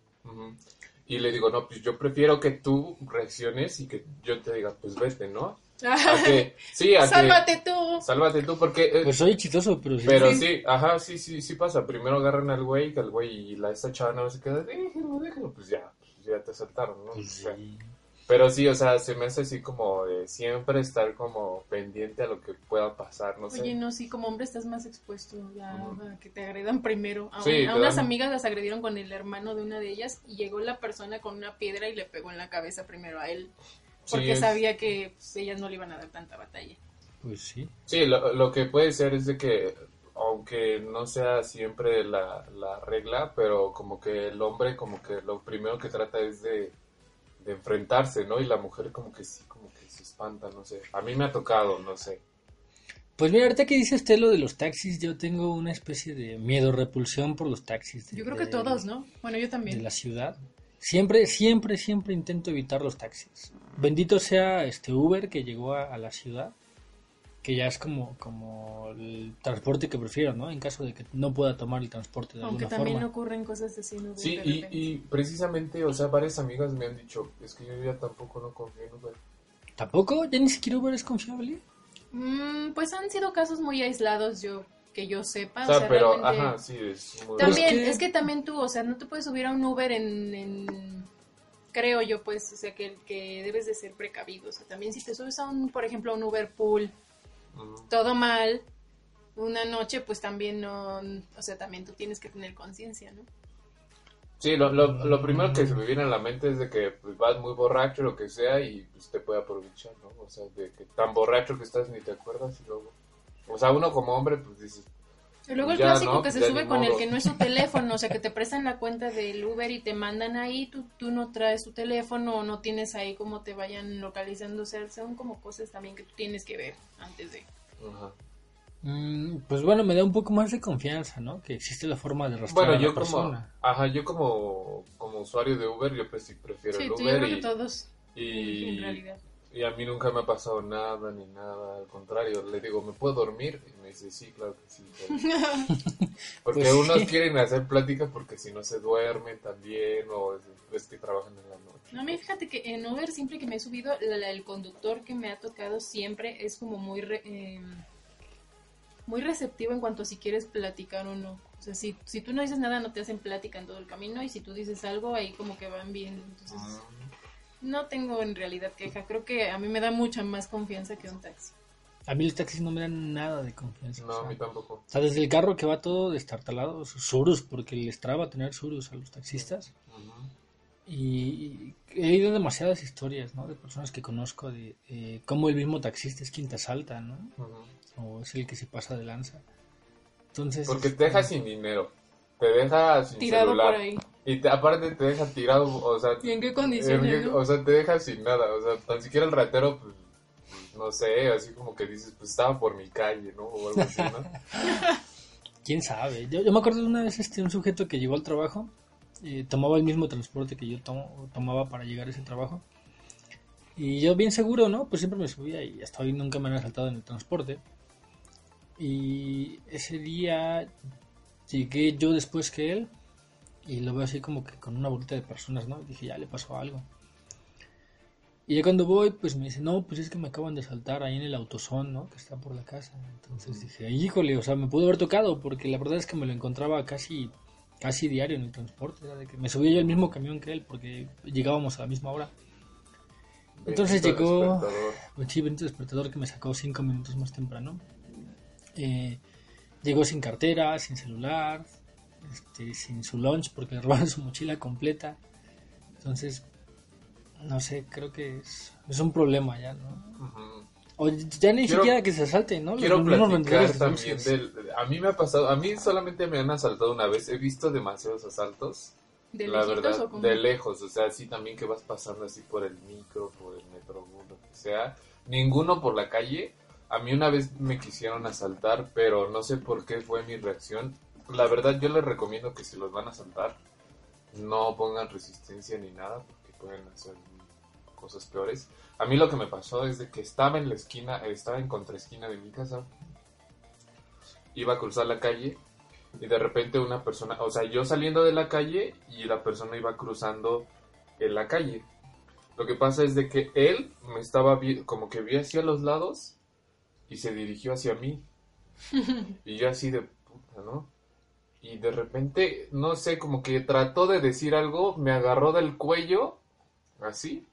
Y le digo, no, pues yo prefiero que tú reacciones y que yo te diga, pues vete, ¿no? A que, sí, a que, Sálvate tú. sálvate tú, porque, eh, Pues soy chistoso, pero sí. pero sí. ajá, sí, sí, sí pasa. Primero agarran al güey, que el güey y la esta chava no se queda, déjalo, déjalo, pues ya, pues ya te saltaron, ¿no? Pues O sea, sí. Pero sí, o sea, se me hace así como de siempre estar como pendiente a lo que pueda pasar, no sé. Oye, no, sí, como hombre estás más expuesto ya a que te agredan primero. A, Sí, un- a unas dan- amigas las agredieron con el hermano de una de ellas y llegó la persona con una piedra y le pegó en la cabeza primero a él. Sí, Porque es- sabía que pues, ellas no le iban a dar tanta batalla. Pues sí. Sí, lo, lo que puede ser es de que, aunque no sea siempre la, la regla, pero como que el hombre como que lo primero que trata es de, de enfrentarse, ¿no? Y la mujer como que sí, como que se espanta, no sé. A mí me ha tocado, no sé. Pues mira, ahorita que dice usted lo de los taxis, yo tengo una especie de miedo, repulsión por los taxis. de- Yo creo que de- todos, ¿no? Bueno, yo De también. la ciudad. Siempre, siempre, siempre intento evitar los taxis. Bendito sea este Uber que llegó a, a la ciudad, que ya es como, como el transporte que prefiero, ¿no? En caso de que no pueda tomar el transporte de Aunque alguna también forma. ocurren cosas así, ¿no? Sí, y, y precisamente, o sea, varias amigas me han dicho, es que yo ya tampoco no confío en Uber. ¿Tampoco? ¿Ya ni siquiera Uber es confiable? Mm, pues han sido casos muy aislados, yo que yo sepa. O sea, pero, realmente- ajá, sí, es muy... También, Pero es es que- que... también tú, o sea, no te puedes subir a un Uber en, en- creo yo, pues, o sea, que, que debes de ser precavido. O sea, también si te subes a un, por ejemplo, a un Uber pool, Todo mal, una noche, pues también no, o sea, también tú tienes que tener conciencia, ¿no? Sí, lo, lo, lo primero que se me viene a la mente es de que pues, vas muy borracho, lo que sea, y pues te puede aprovechar, ¿no? O sea, de que tan borracho que estás ni te acuerdas y luego... O sea, uno como hombre, pues dices, Y luego el Ya, clásico ¿no? que se Ya sube con el que no es su teléfono, o sea, que te prestan la cuenta del Uber y te mandan ahí, tú, tú no traes tu teléfono o no tienes ahí cómo te vayan localizando, o sea, son como cosas también que tú tienes que ver antes de... ajá. Mm, pues bueno, me da un poco más de confianza, ¿no? Que existe la forma de rastrear Bueno, a la yo como, persona. ajá, yo como, como usuario de Uber, yo pues sí prefiero Sí, el tú, yo Uber creo que y, todos, y, en realidad. Y a mí nunca me ha pasado nada ni nada, al contrario, le digo, ¿me puedo dormir? Y me dice, sí, claro que sí. Porque Pues sí. unos quieren hacer plática porque si no se duermen también o es, es que trabajan en la noche. No, a mí fíjate que en Uber siempre que me he subido, la- la- el conductor que me ha tocado siempre es como muy re- eh, muy receptivo en cuanto a si quieres platicar o no. O sea, si, si tú no dices nada, no te hacen plática en todo el camino y si tú dices algo, ahí como que van bien. Entonces, Ah. No tengo en realidad queja. Creo que a mí me da mucha más confianza que un taxi. A mí los taxis no me dan nada de confianza. No, o a mí tampoco. O sea, desde el carro que va todo destartalado, surus, porque les traba tener surus a los taxistas. Y he oído demasiadas historias, ¿no? De personas que conozco de eh, cómo el mismo taxista es quien te asalta, ¿no? Ujú. O es el que se pasa de lanza. Entonces... Porque este, te deja sin dinero, te deja sin Tirado celular. por ahí. Y te- aparte te deja tirado, o sea, ¿Y en qué en condiciones? qué- no? o sea, te deja sin nada, o sea, tan siquiera el ratero, pues, pues, no sé, así como que dices, pues estaba por mi calle, ¿no? O algo así, ¿no? ¿Quién sabe? Yo, yo me acuerdo de una vez este, un sujeto que llegó al trabajo, eh, tomaba el mismo transporte que yo tomo- tomaba para llegar a ese trabajo. Y yo bien seguro, ¿no? Pues siempre me subía y hasta hoy nunca me han asaltado en el transporte. Y ese día llegué yo después que él y lo veo así como que con una bolita de personas, ¿no? Y dije, ya le pasó algo. Y ya cuando voy, pues me dice, no, pues es que me acaban de asaltar ahí en el autosón, ¿no? Que está por la casa. Entonces dije, híjole, o sea, me pudo haber tocado porque la verdad es que me lo encontraba casi casi diario en el transporte, era de que me subía yo al mismo camión que él porque llegábamos a la misma hora. Entonces llegó, pues sí, despertador que me sacó cinco minutos más temprano. Eh, llegó sin cartera, sin celular, este, sin su lunch porque le robaron su mochila completa. Entonces, no sé, creo que es, es un problema ya, ¿no? Ujú. O ya ni Quiero- siquiera que se asalten, ¿no? Quiero platicar también del... A mí me ha pasado, a mí solamente me han asaltado una vez, he visto demasiados asaltos, ¿De la verdad, o de lejos, o sea, sí también que vas pasando así por el micro, por el metrobús, lo que sea, ninguno por la calle. A mí una vez me quisieron asaltar, pero no sé por qué fue mi reacción. La verdad, yo les recomiendo que si los van a asaltar, no pongan resistencia ni nada, porque pueden hacer cosas peores. A mí lo que me pasó es de que estaba en la esquina, estaba en contraesquina de mi casa, iba a cruzar la calle y de repente una persona, o sea, yo saliendo de la calle y la persona iba cruzando en la calle. Lo que pasa es de que él me estaba como que vi hacia los lados y se dirigió hacia mí. Y yo así de puta, ¿no? Y de repente, no sé, como que trató de decir algo, me agarró del cuello, así.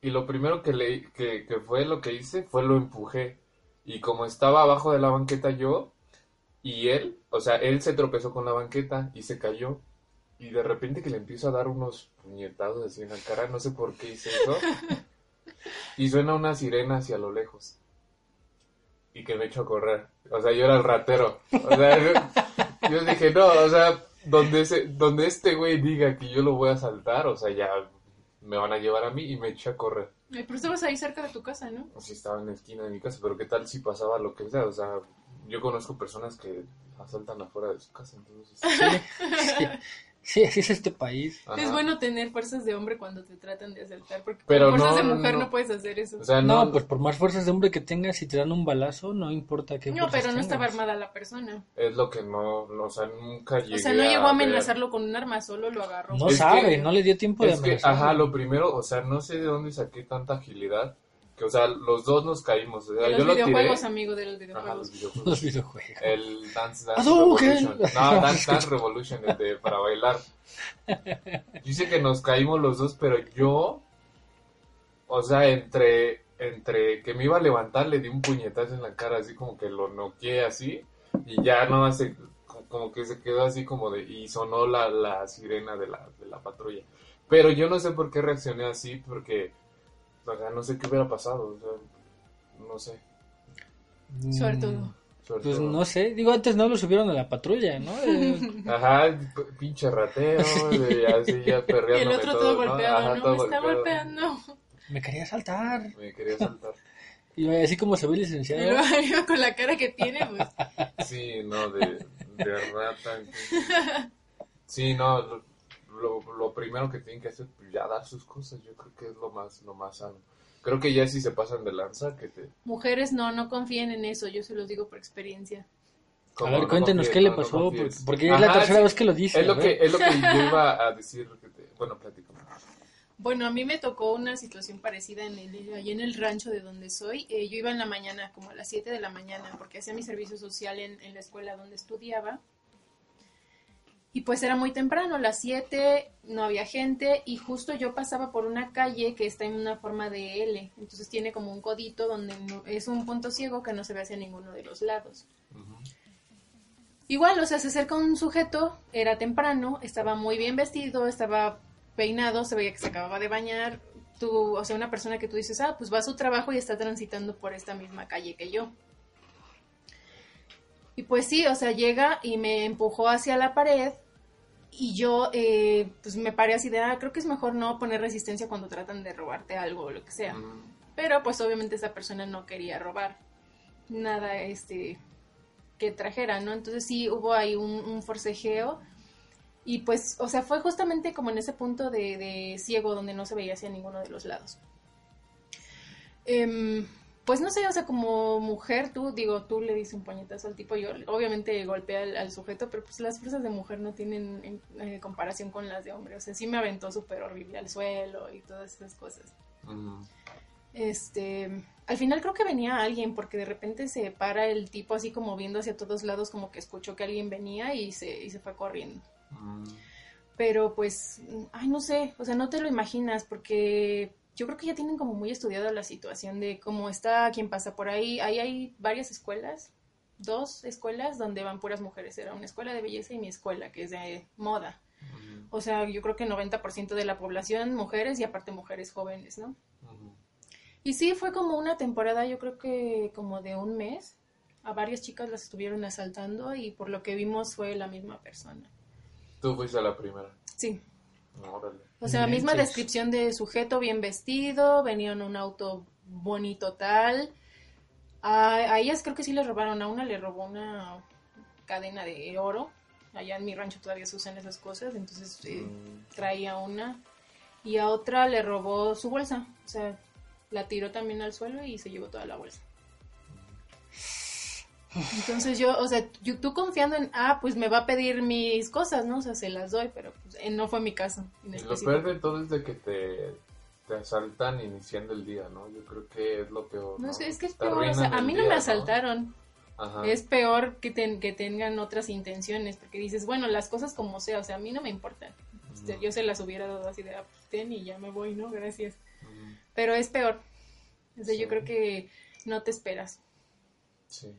Y lo primero que, le, que, que fue lo que hice fue lo empujé. Y como estaba abajo de la banqueta yo, y él, o sea, él se tropezó con la banqueta y se cayó. Y de repente que le empiezo a dar unos puñetazos así en la cara, no sé por qué hice eso. Y suena una sirena hacia lo lejos. Y que me echo a correr. O sea, yo era el ratero. O sea, yo, dije, no, o sea, donde, ese, donde este güey diga que yo lo voy a saltar, o sea, ya me van a llevar a mí y me eché a correr. Ay, pero estabas ahí cerca de tu casa, ¿no? O si estaba en la esquina de mi casa, pero qué tal si pasaba lo que sea, o sea, yo conozco personas que asaltan afuera de su casa, entonces... Sí, sí, así es este país. ajá. Es bueno tener fuerzas de hombre cuando te tratan de asaltar, porque Pero con fuerzas no, de mujer no. no. puedes hacer eso. O sea, No, no, pues por más fuerzas de hombre que tengas, si te dan un balazo, no importa qué No, pero no estaba tengas. armada la persona. es lo que no, no, o sea, nunca llegué O sea, no llegó a ver. amenazarlo con un arma, solo lo agarró. No Es sabe, que- no le dio tiempo de que, amenazar. ajá, lo primero, o sea, no sé de dónde saqué tanta agilidad, que, o sea, los dos nos caímos, o sea, de yo los lo tiré... videojuegos, amigo, de los Ajá, videojuegos. los videojuegos. Los videojuegos. El Dance Dance. Revolution. No, Dance Dance Revolution, el de para bailar. Yo sé que nos caímos los dos, pero yo, o sea, entre, entre que me iba a levantar, le di un puñetazo en la cara, así como que lo noqueé así, y ya no hace, como que se quedó así como de, y sonó la, la sirena de la, de la patrulla. Pero yo no sé por qué reaccioné así, porque, sea, no sé qué hubiera pasado, o sea, no sé. Suertudo. Mm, sobre Pues todo. no sé, digo, antes no lo subieron a la patrulla, ¿no? Eh, Ajá, pinche rateo, y así ya Y perreándome el otro todo, ¿no? golpeado, Ajá, ¿no? todo Me está golpeado. golpeando. me quería saltar. Me quería saltar. Y así como se ve Y licenciado. iba con la cara que tiene, pues. Sí, no, de, de rata. Sí, no, lo, lo, primero que tienen que hacer es ya dar sus cosas. Yo creo que es lo más, lo más sano. Creo que ya si se pasan de lanza, que te... Mujeres no, no confíen en eso, yo se los digo por experiencia. A ver, no cuéntenos confíes, qué le no, no pasó, porque, es la tercera sí, vez que lo dice. Es lo que, es lo que yo iba a decir. que te- Bueno, platícame. Bueno, a mí me tocó una situación parecida en el, allí en el rancho de donde soy. Eh, yo iba en la mañana, como a las 7 de la mañana, porque hacía mi servicio social en, en la escuela donde estudiaba. Y pues era muy temprano, las 7, no había gente y justo yo pasaba por una calle que está en una forma de L. Entonces tiene como un codito donde no- es un punto ciego que no se ve hacia ninguno de los lados. Igual, o sea, se acerca un sujeto, era temprano, estaba muy bien vestido, estaba peinado, se veía que se acababa de bañar. Tú, o sea, una persona que tú dices, ah, pues va a su trabajo y está transitando por esta misma calle que yo. Y pues sí, o sea, llega y me empujó hacia la pared y yo, eh, pues me paré así de, ah, creo que es mejor no poner resistencia cuando tratan de robarte algo o lo que sea. Mm, Pero pues obviamente esa persona no quería robar nada este que trajera, ¿no? Entonces sí hubo ahí un, un forcejeo y pues, o sea, fue justamente como en ese punto de, de ciego donde no se veía hacia ninguno de los lados. Em, pues no sé, o sea, como mujer, tú, digo, tú le dices un puñetazo al tipo, yo obviamente golpeé al, al sujeto, pero pues las fuerzas de mujer no tienen en, eh, comparación con las de hombre. O sea, sí me aventó súper horrible al suelo y todas esas cosas. Este, al final creo que venía alguien porque de repente se para el tipo así como viendo hacia todos lados como que escuchó que alguien venía y se, y se fue corriendo. Mm. Pero pues, ay, no sé, o sea, no te lo imaginas porque yo creo que ya tienen como muy estudiada la situación de cómo está quien pasa por ahí. Ahí hay varias escuelas, dos escuelas donde van puras mujeres. Era una escuela de belleza y mi escuela, que es de moda. O sea, yo creo que 90% de la población mujeres y aparte mujeres jóvenes, ¿no? Y sí, fue como una temporada, yo creo que como de un mes. A varias chicas las estuvieron asaltando y por lo que vimos fue la misma persona. Tú fuiste la primera. Sí, Órale. O sea, Inventes. misma descripción de sujeto bien vestido, venía en un auto bonito tal. A, a ellas creo que sí les robaron, a una le robó una cadena de oro. Allá en mi rancho todavía se usan esas cosas, entonces eh, Mm. traía una. Y a otra le robó su bolsa, o sea, la tiró también al suelo y se llevó toda la bolsa. Entonces yo, o sea, yo, tú confiando en, ah, pues me va a pedir mis cosas, ¿no? O sea, se las doy, pero pues, eh, no fue mi caso. en lo peor de todo es de que te, te asaltan iniciando el día, ¿no? Yo creo que es lo peor. No sé, es que es Te peor, o sea, a mí no día, me asaltaron. Ajá. Es peor que, ten- que tengan otras intenciones, porque dices, bueno, las cosas como sea, o sea, a mí no me importan. Este, yo se las hubiera dado así de, ah, pues, ten y ya me voy, ¿no? Gracias. Pero es peor. O sea, Sí. yo creo que no te esperas. Sí.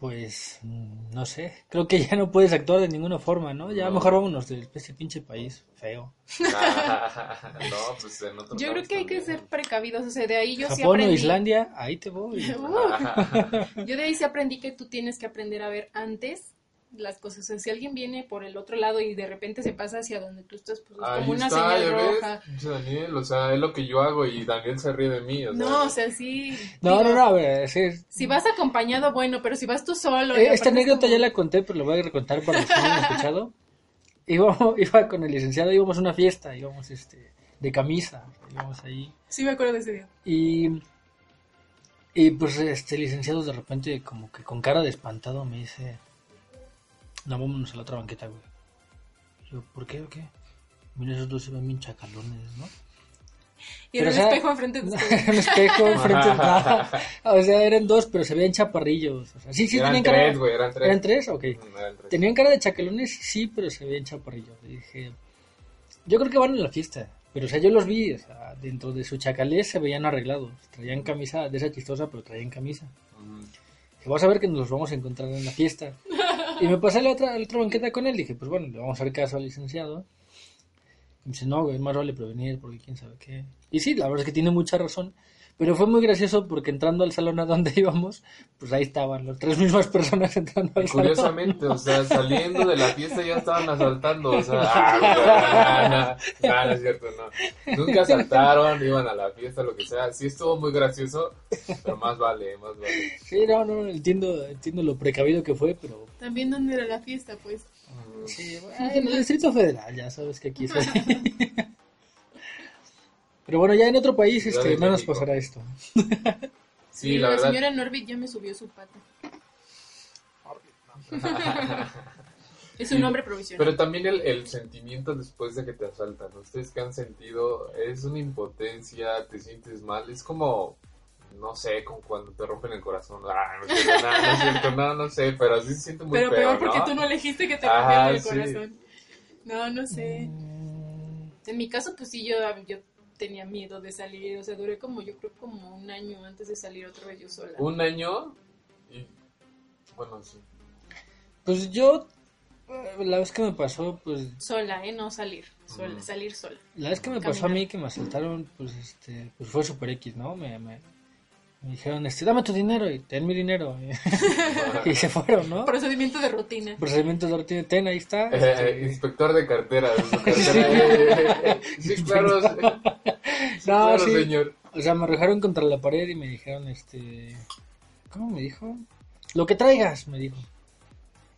Pues mm, no sé, creo que ya no puedes actuar de ninguna forma, ¿no? Ya No. mejor vámonos de ese pinche país feo. no, pues en otro Yo creo que hay que ser precavidos, o sea, de ahí yo sí Japón o aprendí. Islandia, ahí te voy. Uh, yo de ahí sí aprendí que tú tienes que aprender a ver antes las cosas. O sea, si alguien viene por el otro lado y de repente se pasa hacia donde tú estás, pues es Ahí como una está, señal ya roja. ves, Daniel, o sea, es lo que yo hago y Daniel se ríe de mí, o sea. No, o sea, sí. No, digo, no, no, a ver, sí, Si vas acompañado, bueno, pero si vas tú solo. Eh, Esta es anécdota como- ya la conté, pero la voy a recontar para los que no lo han escuchado. Iba, iba con el licenciado, íbamos a una fiesta, íbamos este, de camisa, íbamos ahí. Sí, me acuerdo de ese día. Y, y pues este licenciado de repente como que con cara de espantado me dice, no, vámonos a la otra banqueta, güey. Yo, ¿por qué o qué? Mira, esos dos se ven bien chacalones, ¿no? Y Pero, era un sea, espejo enfrente de ustedes. un espejo enfrente de nada. O sea, eran dos, pero se veían chaparrillos. O sea, sí, sí, eran tenían cara. tres, güey, eran tres. ¿Eran tres? Ok. Mm, eran tres. Tenían cara de chacalones, sí, pero se veían chaparrillos. Y dije, yo creo que van a la fiesta. Pero, o sea, yo los vi, o sea, dentro de su chacalés se veían arreglados. Traían camisa de esa chistosa, pero traían camisa. Ujú. Dije, vamos a ver que nos los vamos a encontrar en la fiesta. Y me pasé la otra, la otra banqueta con él. Dije, pues bueno, le vamos a hacer caso al licenciado. Y me dice, no, güey, más vale prevenir porque quién sabe qué. Y sí, la verdad es que tiene mucha razón. Pero fue muy gracioso porque entrando al salón a donde íbamos, pues ahí estaban las tres mismas personas entrando al Y salón. Curiosamente, o sea, saliendo de la fiesta ya estaban asaltando, o sea, ah, no, no, no, no es cierto, no. Nunca asaltaron, iban a la fiesta, lo que sea. Sí estuvo muy gracioso, pero más vale, más vale. Sí, no, no, entiendo, entiendo lo precavido que fue, pero También dónde era la fiesta, pues. Mm, sí, bueno, en el Distrito Federal, ya sabes que aquí es así. Pero bueno, ya en otro país este, no nos pasará esto. Sí, la verdad. señora Norbit ya me subió su pata. es un nombre provisional. Pero también el, el sentimiento después de que te asaltan, ustedes que han sentido, es una impotencia, te sientes mal, es como, no sé, como cuando te rompen el corazón. Ah, no, no, no es cierto, no, no sé, pero sí se siente muy Pero peor porque ¿no? tú no elegiste que te rompieran el sí. corazón. No, no sé. En mi caso, pues sí, yo, yo tenía miedo de salir. O sea, duré como, yo creo, como un año antes de salir otra vez yo sola. Un año y, bueno, sí. Pues yo, eh, la vez que me pasó, pues Sola, ¿eh? No salir. Sola, Ujú. Salir sola. La vez que me pasó a mí que me asaltaron, pues este, pues fue super X, ¿no? Me, me, me dijeron, este, dame tu dinero y ten mi dinero. y se fueron, ¿no? Procedimiento de rutina. Procedimiento de rutina, ten, ahí está. Eh, este, inspector de cartera, de su cartera. sí, claro, sí, no, claro, sí. señor. O sea, me arrojaron contra la pared y me dijeron, este, ¿cómo me dijo? Lo que traigas, me dijo.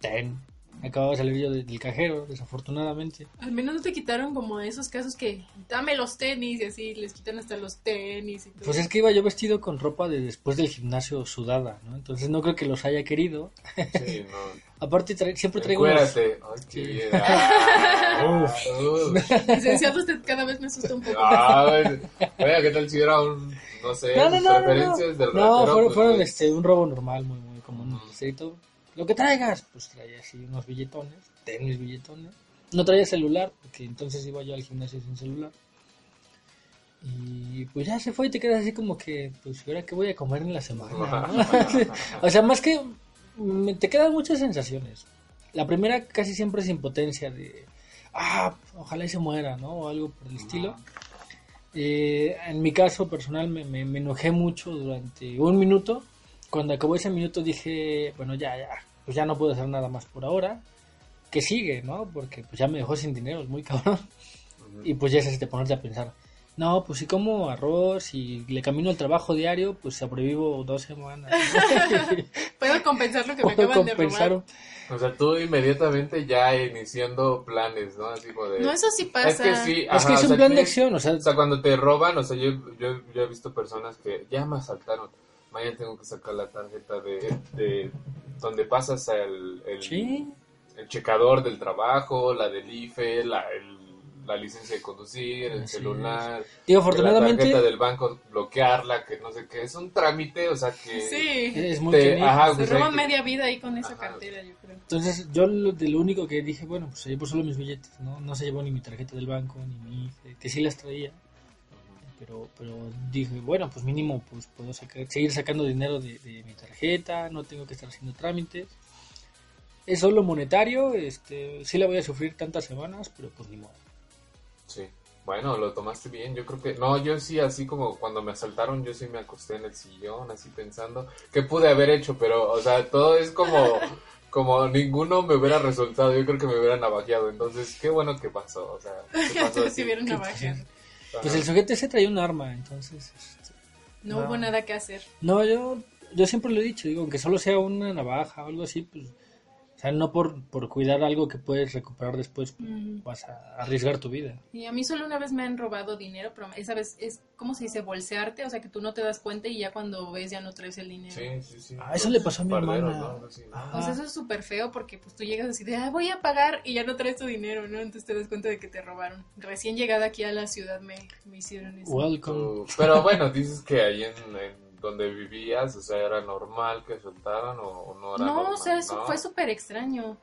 Ten. Acababa de salir yo de- del cajero, desafortunadamente. Al menos no te quitaron como esos casos que dame los tenis y así les quitan hasta los tenis y todo. Pues es que iba yo vestido con ropa de después del gimnasio sudada, ¿no? Entonces no creo que los haya querido. Sí, no. Aparte tra- siempre traigo unos- Encuérate. Ay, qué Sí. bien. Ah, uf. Licenciado, usted cada vez me asusta un poco. Ay, oiga, ¿qué tal si era un, no sé, No, no, no, no, no. preferencias del No, fueron, pues, fueron, pues, este, un robo normal, muy, muy común. Ujú. Sí. Lo que traigas, pues traía así unos billetones, tenis billetones. No traía celular, porque entonces iba yo al gimnasio sin celular. Y pues ya se fue y te quedas así como que, pues, ¿y ¿ahora qué voy a comer en la semana? no? o sea, más que mm, te quedan muchas sensaciones. La primera casi siempre es impotencia de, ah, ojalá y se muera, ¿no? O algo por el estilo. Eh, en mi caso personal me, me- me enojé mucho durante un minuto. Cuando acabó ese minuto dije, bueno, ya, ya, pues ya no puedo hacer nada más por ahora. Que sigue, ¿no? Porque pues ya me dejó sin dinero, es muy cabrón. Y pues ya es de ponerte a pensar, no, pues si como arroz y le camino el trabajo diario, pues sobrevivo dos semanas. Puedo compensar lo que me Puedo acaban de compensar. robar. O sea, tú inmediatamente ya iniciando planes, ¿no? Así como de... No, eso sí pasa. Es que sí, Es que es o un sea, plan de acción, o sea, O sea, cuando te roban, o sea, yo, yo, yo he visto personas que ya me asaltaron. Mañana tengo que sacar la tarjeta de, de donde pasas el, el, sí, el checador del trabajo, la del IFE, la, el- la licencia de conducir, el Así celular, digo, que la afortunadamente tarjeta del banco, bloquearla, que no sé qué. Es un trámite, o sea, que... Sí. es muy ajá, Se pues, que- media vida ahí con esa Ajá. cartera, yo creo. Entonces, yo lo, de lo único que dije, bueno, pues se llevó solo mis billetes, ¿no? No se llevó ni mi tarjeta del banco, ni mi IFE, que sí las traía. Pero, pero dije, bueno, pues mínimo, pues puedo sacar, seguir sacando dinero de, de mi tarjeta, no tengo que estar haciendo trámites. Es solo monetario, este, sí la voy a sufrir tantas semanas, pero pues ni modo. Sí. Bueno, lo tomaste bien. Yo creo que. No, yo sí, así como cuando me asaltaron, yo sí me acosté en el sillón, así pensando. ¿Qué pude haber hecho? Pero, o sea, todo es como. Como ninguno me hubiera resultado. Yo creo que me hubieran navajeado. Entonces, qué bueno que pasó. O sea, que pasó así. Pues el sujeto ese traía un arma, entonces... este, No No. hubo nada que hacer. No, yo, yo siempre lo he dicho, digo, aunque solo sea una navaja o algo así, pues, sea, no por, por cuidar algo que puedes recuperar después, Mm. vas a arriesgar tu vida. Y a mí solo una vez me han robado dinero, pero esa vez es, ¿cómo se dice? Bolsearte, o sea que tú no te das cuenta y ya cuando ves ya no traes el dinero. Sí, sí, sí. Ah, eso le pasó a mi hermana. ¿no? Ah. O sea, eso es súper feo porque pues tú llegas así de, ah, voy a pagar y ya no traes tu dinero, ¿no? Entonces te das cuenta de que te robaron. Recién llegada aquí a la ciudad me, me hicieron eso. Welcome. Pero bueno, dices que ahí en, en donde vivías, o sea, era normal que soltaran o, o no era No, normal, o sea, eso ¿no? fue súper extraño.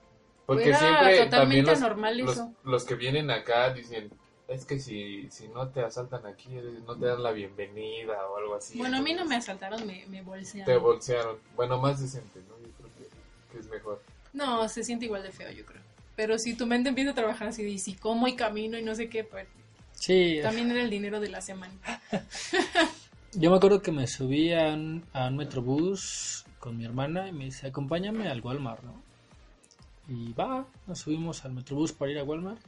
Porque Era siempre totalmente los, anormal los, eso. los que vienen acá dicen, es que si, si no te asaltan aquí, no te dan la bienvenida o algo así. Bueno, a mí no me asaltaron, me, me bolsearon. Te bolsearon. Bueno, más decente, ¿no? Yo creo que, que es mejor. No, se siente igual de feo, yo creo. Pero si tu mente empieza a trabajar así de, y si como y camino y no sé qué, pues Sí, también era el dinero de la semana. yo me acuerdo que me subí a un, a un metrobús con mi hermana y me dice, acompáñame al Walmart, ¿no? Y va, nos subimos al metrobús para ir a Walmart,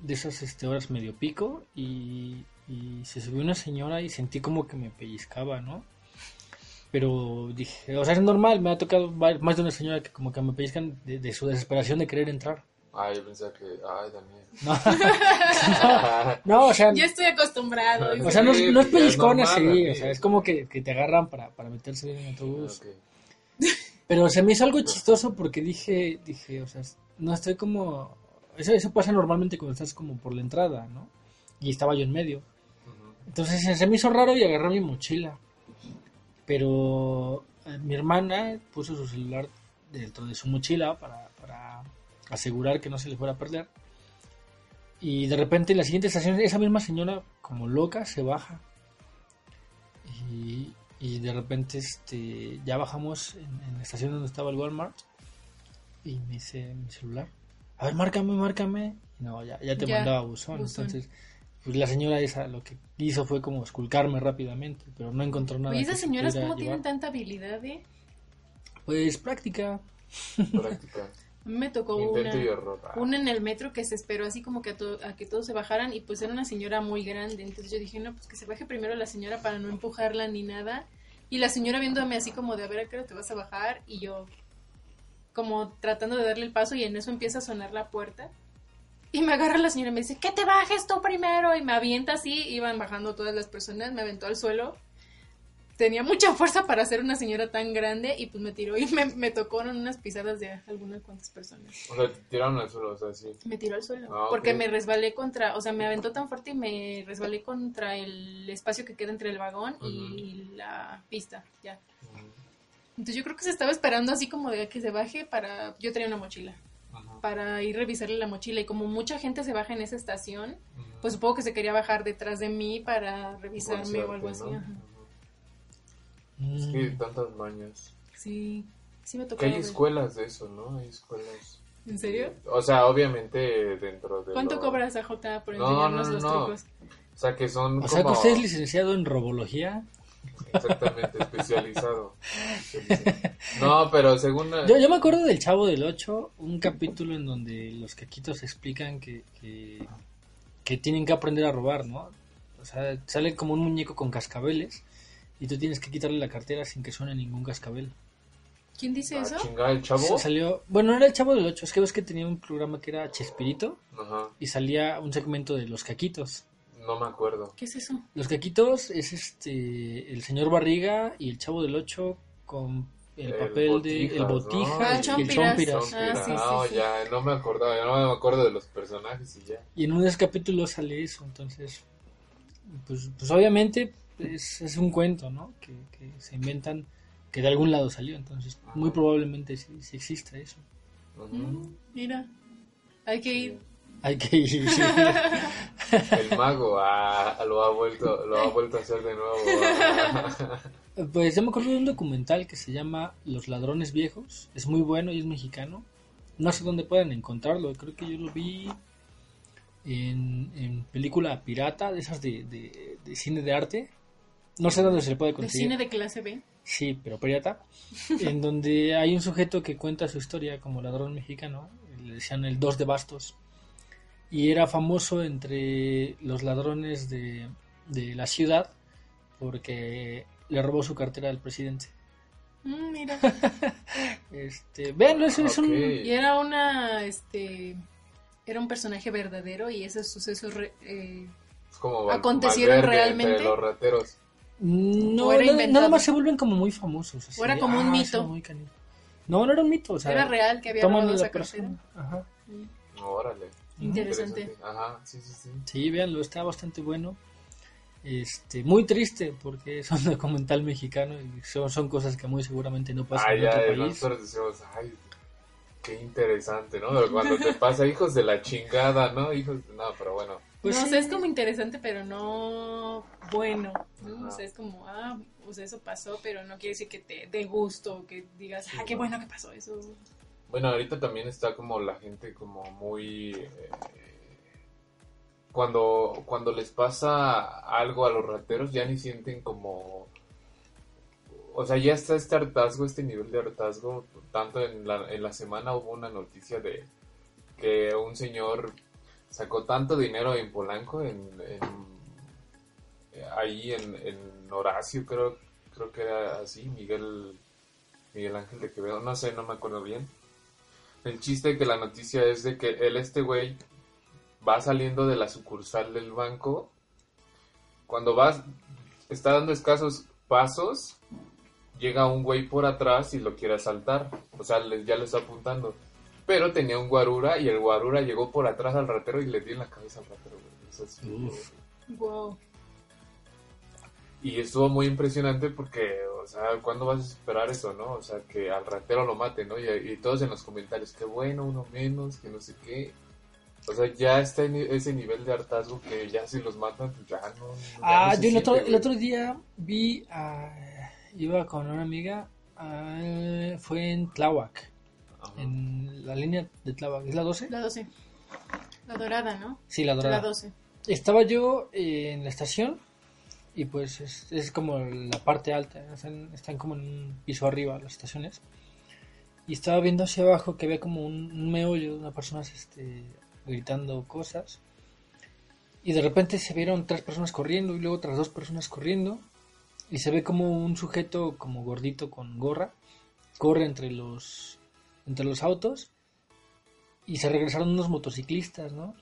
de esas este, horas medio pico, y, se subió una señora y sentí como que me pellizcaba, ¿no? Pero dije, o sea, es normal, me ha tocado más de una señora que como que me pellizcan de su desesperación de querer entrar. Ah, yo pensaba que, ay, Daniel. No, no, o sea, Ya estoy acostumbrado. o sea, no, es- no pellizcón así, o sea, es como que, que te agarran para, para meterse en el autobús. Pero se me hizo algo chistoso porque dije, dije, o sea, no estoy como... Eso, eso pasa normalmente cuando estás como por la entrada, ¿no? Y estaba yo en medio. Entonces se- se me hizo raro y agarré mi mochila. Pero eh, mi hermana puso su celular dentro de su mochila para, para asegurar que no se le fuera a perder. Y de repente en la siguiente estación esa misma señora como loca se baja. Y, y de repente este ya bajamos en, en la estación donde estaba el Walmart. Y me dice mi celular. A ver, márcame, márcame. No, ya, ya te Ya, mandaba buzón. buzón. Entonces, pues la señora esa lo que hizo fue como esculcarme rápidamente, pero no encontró nada. Que esas se señoras, ¿cómo tienen llevar. tanta habilidad, eh? Pues práctica. Práctica. A mí me tocó una. Ah, una en el metro que se esperó así como que a, to- a que todos se bajaran y pues era una señora muy grande. Entonces yo dije, no, pues que se baje primero la señora para no empujarla ni nada. Y la señora viéndome así como de, a ver, ¿a qué hora te vas a bajar? Y yo, como tratando de darle el paso y en eso empieza a sonar la puerta. Y me agarra la señora y me dice, que te bajes tú primero. Y me avienta así, iban bajando todas las personas, me aventó al suelo. Tenía mucha fuerza para ser una señora tan grande y pues me tiró y me, me tocó en unas pisadas de algunas cuantas personas. O sea, te tiraron al suelo, o sea, sí. Me tiró al suelo. Ah. Porque me resbalé contra, o sea, me aventó tan fuerte y me resbalé contra el espacio que queda entre el vagón y la pista, ya. Entonces yo creo que se estaba esperando así como de que se baje para... Yo traía una mochila. Para ir a revisarle la mochila. Y como mucha gente se baja en esa estación, pues supongo que se quería bajar detrás de mí para revisarme o algo así. ¿no? Mm. Es que tantas mañas. Sí, sí me tocó. Que hay ver. escuelas de eso, ¿no? Hay escuelas. ¿En serio? O sea, obviamente dentro de. ¿Cuánto lo- cobras a J por No, enseñarnos no, los no. trucos? O sea, que son. O sea que usted es licenciado en robología. Exactamente, especializado. No, pero según. Yo, yo me acuerdo del Chavo del 8, un capítulo en donde los caquitos explican que, que, que tienen que aprender a robar, ¿no? O sea, sale como un muñeco con cascabeles y tú tienes que quitarle la cartera sin que suene ningún cascabel. ¿Quién dice Ah, eso? chingada, el chavo. Sa- Salió, bueno, no era el Chavo del 8, es que ves que tenía un programa que era Chespirito Ajá, y salía un segmento de los caquitos. no me acuerdo. ¿Qué es eso? Los caquitos es este el señor Barriga y el Chavo del 8 con el, El papel de el Botijas, ¿no? Botija Ah, y el Chompiras. Chompiras. Ah, sí, sí, no, sí. ya, no me acordaba, ya no me acuerdo de los personajes y ya. Y en uno de esos capítulos sale eso, entonces, pues, pues obviamente es, es un cuento, ¿no? Que, que se inventan, que de algún lado salió, entonces muy probablemente sí, sí exista eso. Ujú. Mm, mira, hay que ir. Hay que ir. sí. El mago ah, lo ha vuelto, lo ha vuelto a hacer de nuevo. ah. Pues yo me acuerdo de un documental que se llama Los Ladrones Viejos, es muy bueno y es mexicano. No sé dónde pueden encontrarlo, creo que yo lo vi en, en película pirata, de esas de, de- de cine de arte. No sé dónde se le puede De conseguir. cine de clase B. Sí, pero pirata. en donde hay un sujeto que cuenta su historia como ladrón mexicano. Le decían el dos de bastos. Y era famoso entre los ladrones de, de la ciudad porque le robó su cartera al presidente. Mm, mira. Este, véanlo, eso es un... Y era una, este, era un personaje verdadero y esos sucesos re- eh, Es como ¿Acontecieron Valverde realmente? entre los rateros. No, ¿O era nada- inventado? nada más se vuelven como muy famosos. así ¿O era como un "Ah, mito?" sí, muy canijo". No, no era un mito. O sea, era real que había toman robado a esa la cartera. persona. Ajá. Mm, Órale. Interesante. Ajá, sí, sí, sí. Sí, véanlo, está bastante bueno. Este, muy triste porque es un documental mexicano y son, son cosas que muy seguramente no pasan Ah, en otro y país. nosotros decimos, ay, qué interesante, ¿no? Pero cuando te pasa, hijos de la chingada, ¿no? Hijos, de- no, pero bueno. Pues no sí. sé, es como interesante, pero no bueno. ¿no? O sea, es como, ah, pues eso pasó, pero no quiere decir que te dé gusto, que digas, ah, qué no. bueno que pasó eso. Bueno, ahorita también está como la gente como muy... eh, cuando, cuando les pasa algo a los rateros, ya ni sienten como... O sea, ya está este hartazgo, este nivel de hartazgo. Tanto en la, en la semana hubo una noticia de que un señor sacó tanto dinero en Polanco, en, ahí en, Horacio, creo, creo que era así, Miguel, Miguel Ángel de Quevedo, no sé, no me acuerdo bien. El chiste que la noticia es de que él, este güey, va saliendo de la sucursal del banco. Cuando va, está dando escasos pasos, llega un güey por atrás y lo quiere asaltar. O sea, ya le está apuntando. Pero tenía un guarura y el guarura llegó por atrás al ratero y le dio en la cabeza al ratero. güey. O sea, sí, Uf. Wow. y estuvo muy impresionante porque, o sea, ¿cuándo vas a esperar eso, no? O sea, que al ratero lo mate, ¿no? Y, y todos en los comentarios, qué bueno, uno menos, que no sé qué. O sea, ya está en ese nivel de hartazgo que ya si los matan, pues ya no. ya Ah, no yo el otro, el otro día vi, a, iba con una amiga, ah, fue en Tláhuac, Ajá. en la línea de Tláhuac, ¿es la 12? La 12. La dorada, ¿no? Sí, la dorada. La 12. Estaba yo eh, en la estación y pues es, es como la parte alta, están, están como en un piso arriba las estaciones. Y estaba viendo hacia abajo que había como un, un meollo de una persona este, gritando cosas. Y de repente se vieron tres personas corriendo y luego otras dos personas corriendo. Y se ve como un sujeto como gordito con gorra corre entre los entre los autos y se regresaron unos motociclistas, ¿no?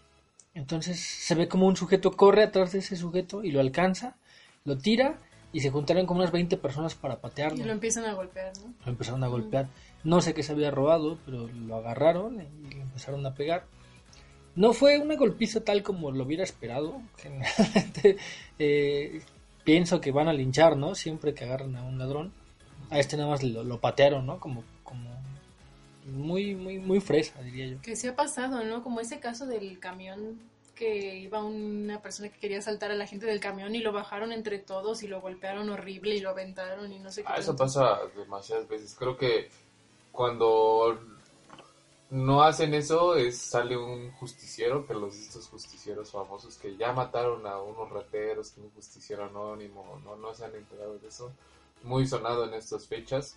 Entonces se ve como un sujeto corre atrás de ese sujeto y lo alcanza, lo tira y se juntaron como unas 20 personas para patearlo. Y lo empiezan a golpear, ¿no? Lo empezaron a golpear. No sé qué se había robado, pero lo agarraron y le empezaron a pegar. No fue una golpiza tal como lo hubiera esperado. Generalmente eh, pienso que van a linchar, ¿no? Siempre que agarran a un ladrón. A este nada más lo, lo patearon, ¿no? Como, como muy, muy, muy fresa, diría yo. Que se ha pasado, ¿no? Como ese caso del camión que iba una persona que quería saltar a la gente del camión y lo bajaron entre todos y lo golpearon horrible y lo aventaron y no sé qué. Ah, eso pasa demasiadas veces. Creo que cuando no hacen eso, es, sale un justiciero, que los estos justicieros famosos que ya mataron a unos rateros, que un justiciero anónimo, no, no se han enterado de eso. Muy sonado en estas fechas.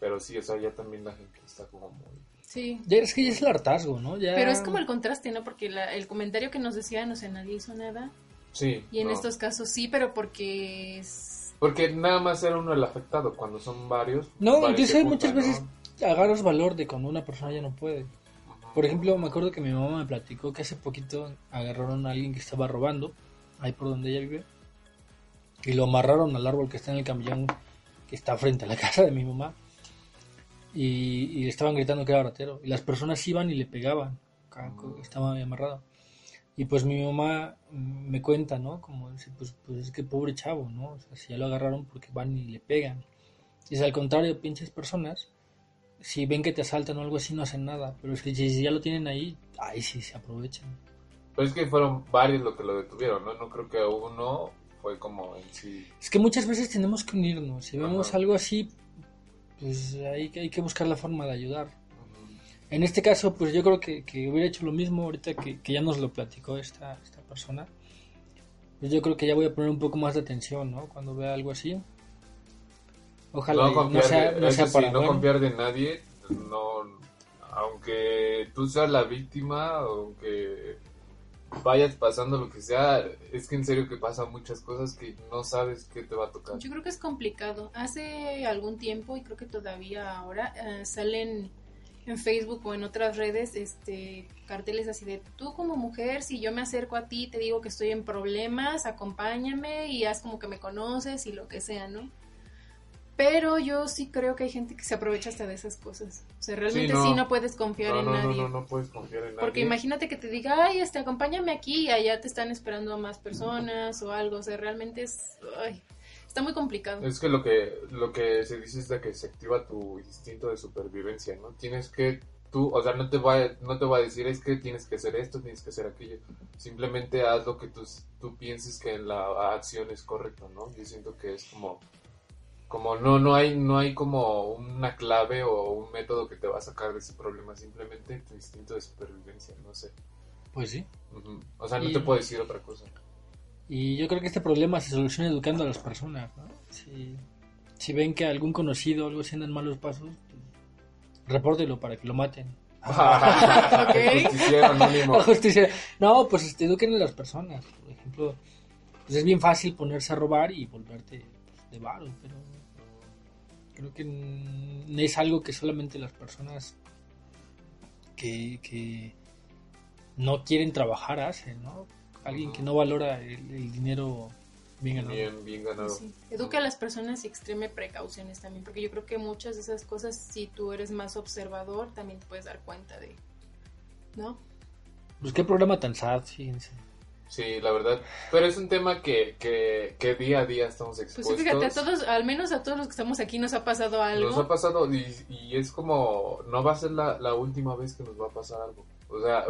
Pero sí, o sea, ya también la gente está como muy... Sí. Ya, es que ya es el hartazgo, ¿no? Ya... Pero es como el contraste, ¿no? Porque la- el comentario que nos decía, no sé, nadie hizo nada. Sí. Y en no. estos casos sí, pero porque es... Porque nada más era uno el afectado, cuando son varios. No, hay juntan, muchas ¿no? veces agarras valor de cuando una persona ya no puede. Por ejemplo, me acuerdo que mi mamá me platicó que hace poquito agarraron a alguien que estaba robando, ahí por donde ella vive, y lo amarraron al árbol que está en el camión que está frente a la casa de mi mamá, y, y le estaban gritando que era ratero, y las personas iban y le pegaban, co- estaba amarrado. Y pues mi mamá mm, me cuenta, ¿no? Como dice, pues, pues es que pobre chavo, ¿no? O sea, si ya lo agarraron porque van y le pegan. Y es al contrario, pinches personas, si ven que te asaltan o algo así, no hacen nada. Pero es que si ya lo tienen ahí, ahí sí se aprovechan. Pero es que fueron varios los que lo detuvieron, ¿no? No creo que uno fue como en sí. Es que muchas veces tenemos que unirnos. Si vemos Ajá. algo así, pues hay que, hay que buscar la forma de ayudar. En este caso, pues yo creo que, que hubiera hecho lo mismo ahorita que, que ya nos lo platicó esta, esta persona. Pues yo creo que ya voy a poner un poco más de atención, ¿no? Cuando vea algo así. Ojalá No no sea, no sea sí, para no bueno. confiar de nadie, no, aunque tú seas la víctima, aunque vayas pasando lo que sea, es que en serio que pasan muchas cosas que no sabes qué te va a tocar. Yo creo que es complicado. Hace algún tiempo, y creo que todavía ahora, eh, salen en Facebook o en otras redes este carteles así de tú como mujer, si yo me acerco a ti, te digo que estoy en problemas, acompáñame y haz como que me conoces y lo que sea, ¿no? Pero yo sí creo que hay gente que se aprovecha hasta de esas cosas. O sea, realmente sí no. no, puedes confiar No, en no, no, nadie. no, no puedes confiar en nadie. Porque imagínate que te diga, ay, este, acompáñame aquí y allá te están esperando más personas o algo. O sea, realmente es, ay, está muy complicado. Es que lo que lo que se dice es de que se activa tu instinto de supervivencia, ¿no? Tienes que tú, o sea, no te va a, no te va a decir es que tienes que hacer esto, tienes que hacer aquello. Simplemente haz lo que tú, tú pienses que la acción es correcta, ¿no? Yo siento que es como como no no hay no hay como una clave o un método que te va a sacar de ese problema, simplemente tu instinto de supervivencia, no sé. Pues sí. O sea, no Y- te puedo decir otra cosa. Y yo creo que este problema se soluciona educando a las personas, ¿no? Si, si ven que algún conocido o algo así anda en malos pasos, pues, repórtelo para que lo maten. El justiciero anónimo. No, pues este, eduquen a las personas. Por ejemplo, pues es bien fácil ponerse a robar y volverte de varo, pero creo que es algo que solamente las personas que, que no quieren trabajar hacen, ¿no? Alguien que no valora el, el dinero bien ganado. Bien, bien ganado. Sí. Educa a las personas y extreme precauciones también, porque yo creo que muchas de esas cosas, si tú eres más observador, también te puedes dar cuenta de, ¿no? Pues qué programa tan sad, fíjense. Sí, la verdad. Pero es un tema que, que, que día a día estamos Pues expuestos. sí, fíjate, a todos, al menos a todos los que estamos aquí nos ha pasado algo. Nos ha pasado y, y es como, no va a ser la, la última vez que nos va a pasar algo. O sea,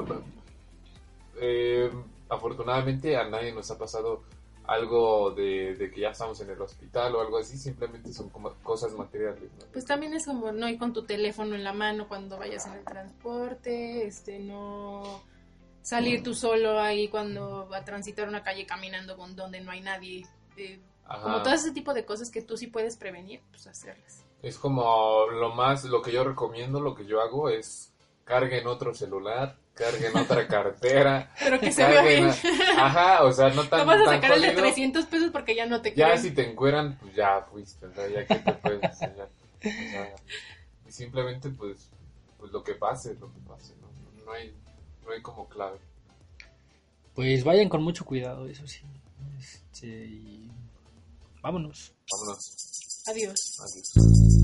eh, afortunadamente a nadie nos ha pasado algo de, de que ya estamos en el hospital o algo así, simplemente son como cosas materiales. ¿no? Pues también es como no ir con tu teléfono en la mano cuando vayas en el transporte, este, no salir tú solo ahí cuando va a transitar una calle caminando con donde no hay nadie. eh, como todo ese tipo de cosas que tú sí puedes prevenir, pues hacerlas. Es como lo más, lo que yo recomiendo, lo que yo hago es carguen otro celular, carguen otra cartera. Pero que se vea bien. a- Ajá, o sea, no tan No vas a tan sacar el de jodido. 300 pesos porque ya no te Ya creen. si te encueran, pues ya fuiste, o sea, ya que te puedes enseñar. O sea, y simplemente pues pues lo que pase, lo que pase, ¿no? No hay, no hay como clave. Pues vayan con mucho cuidado, eso sí. Este, y vámonos. Vámonos. Adiós. Adiós.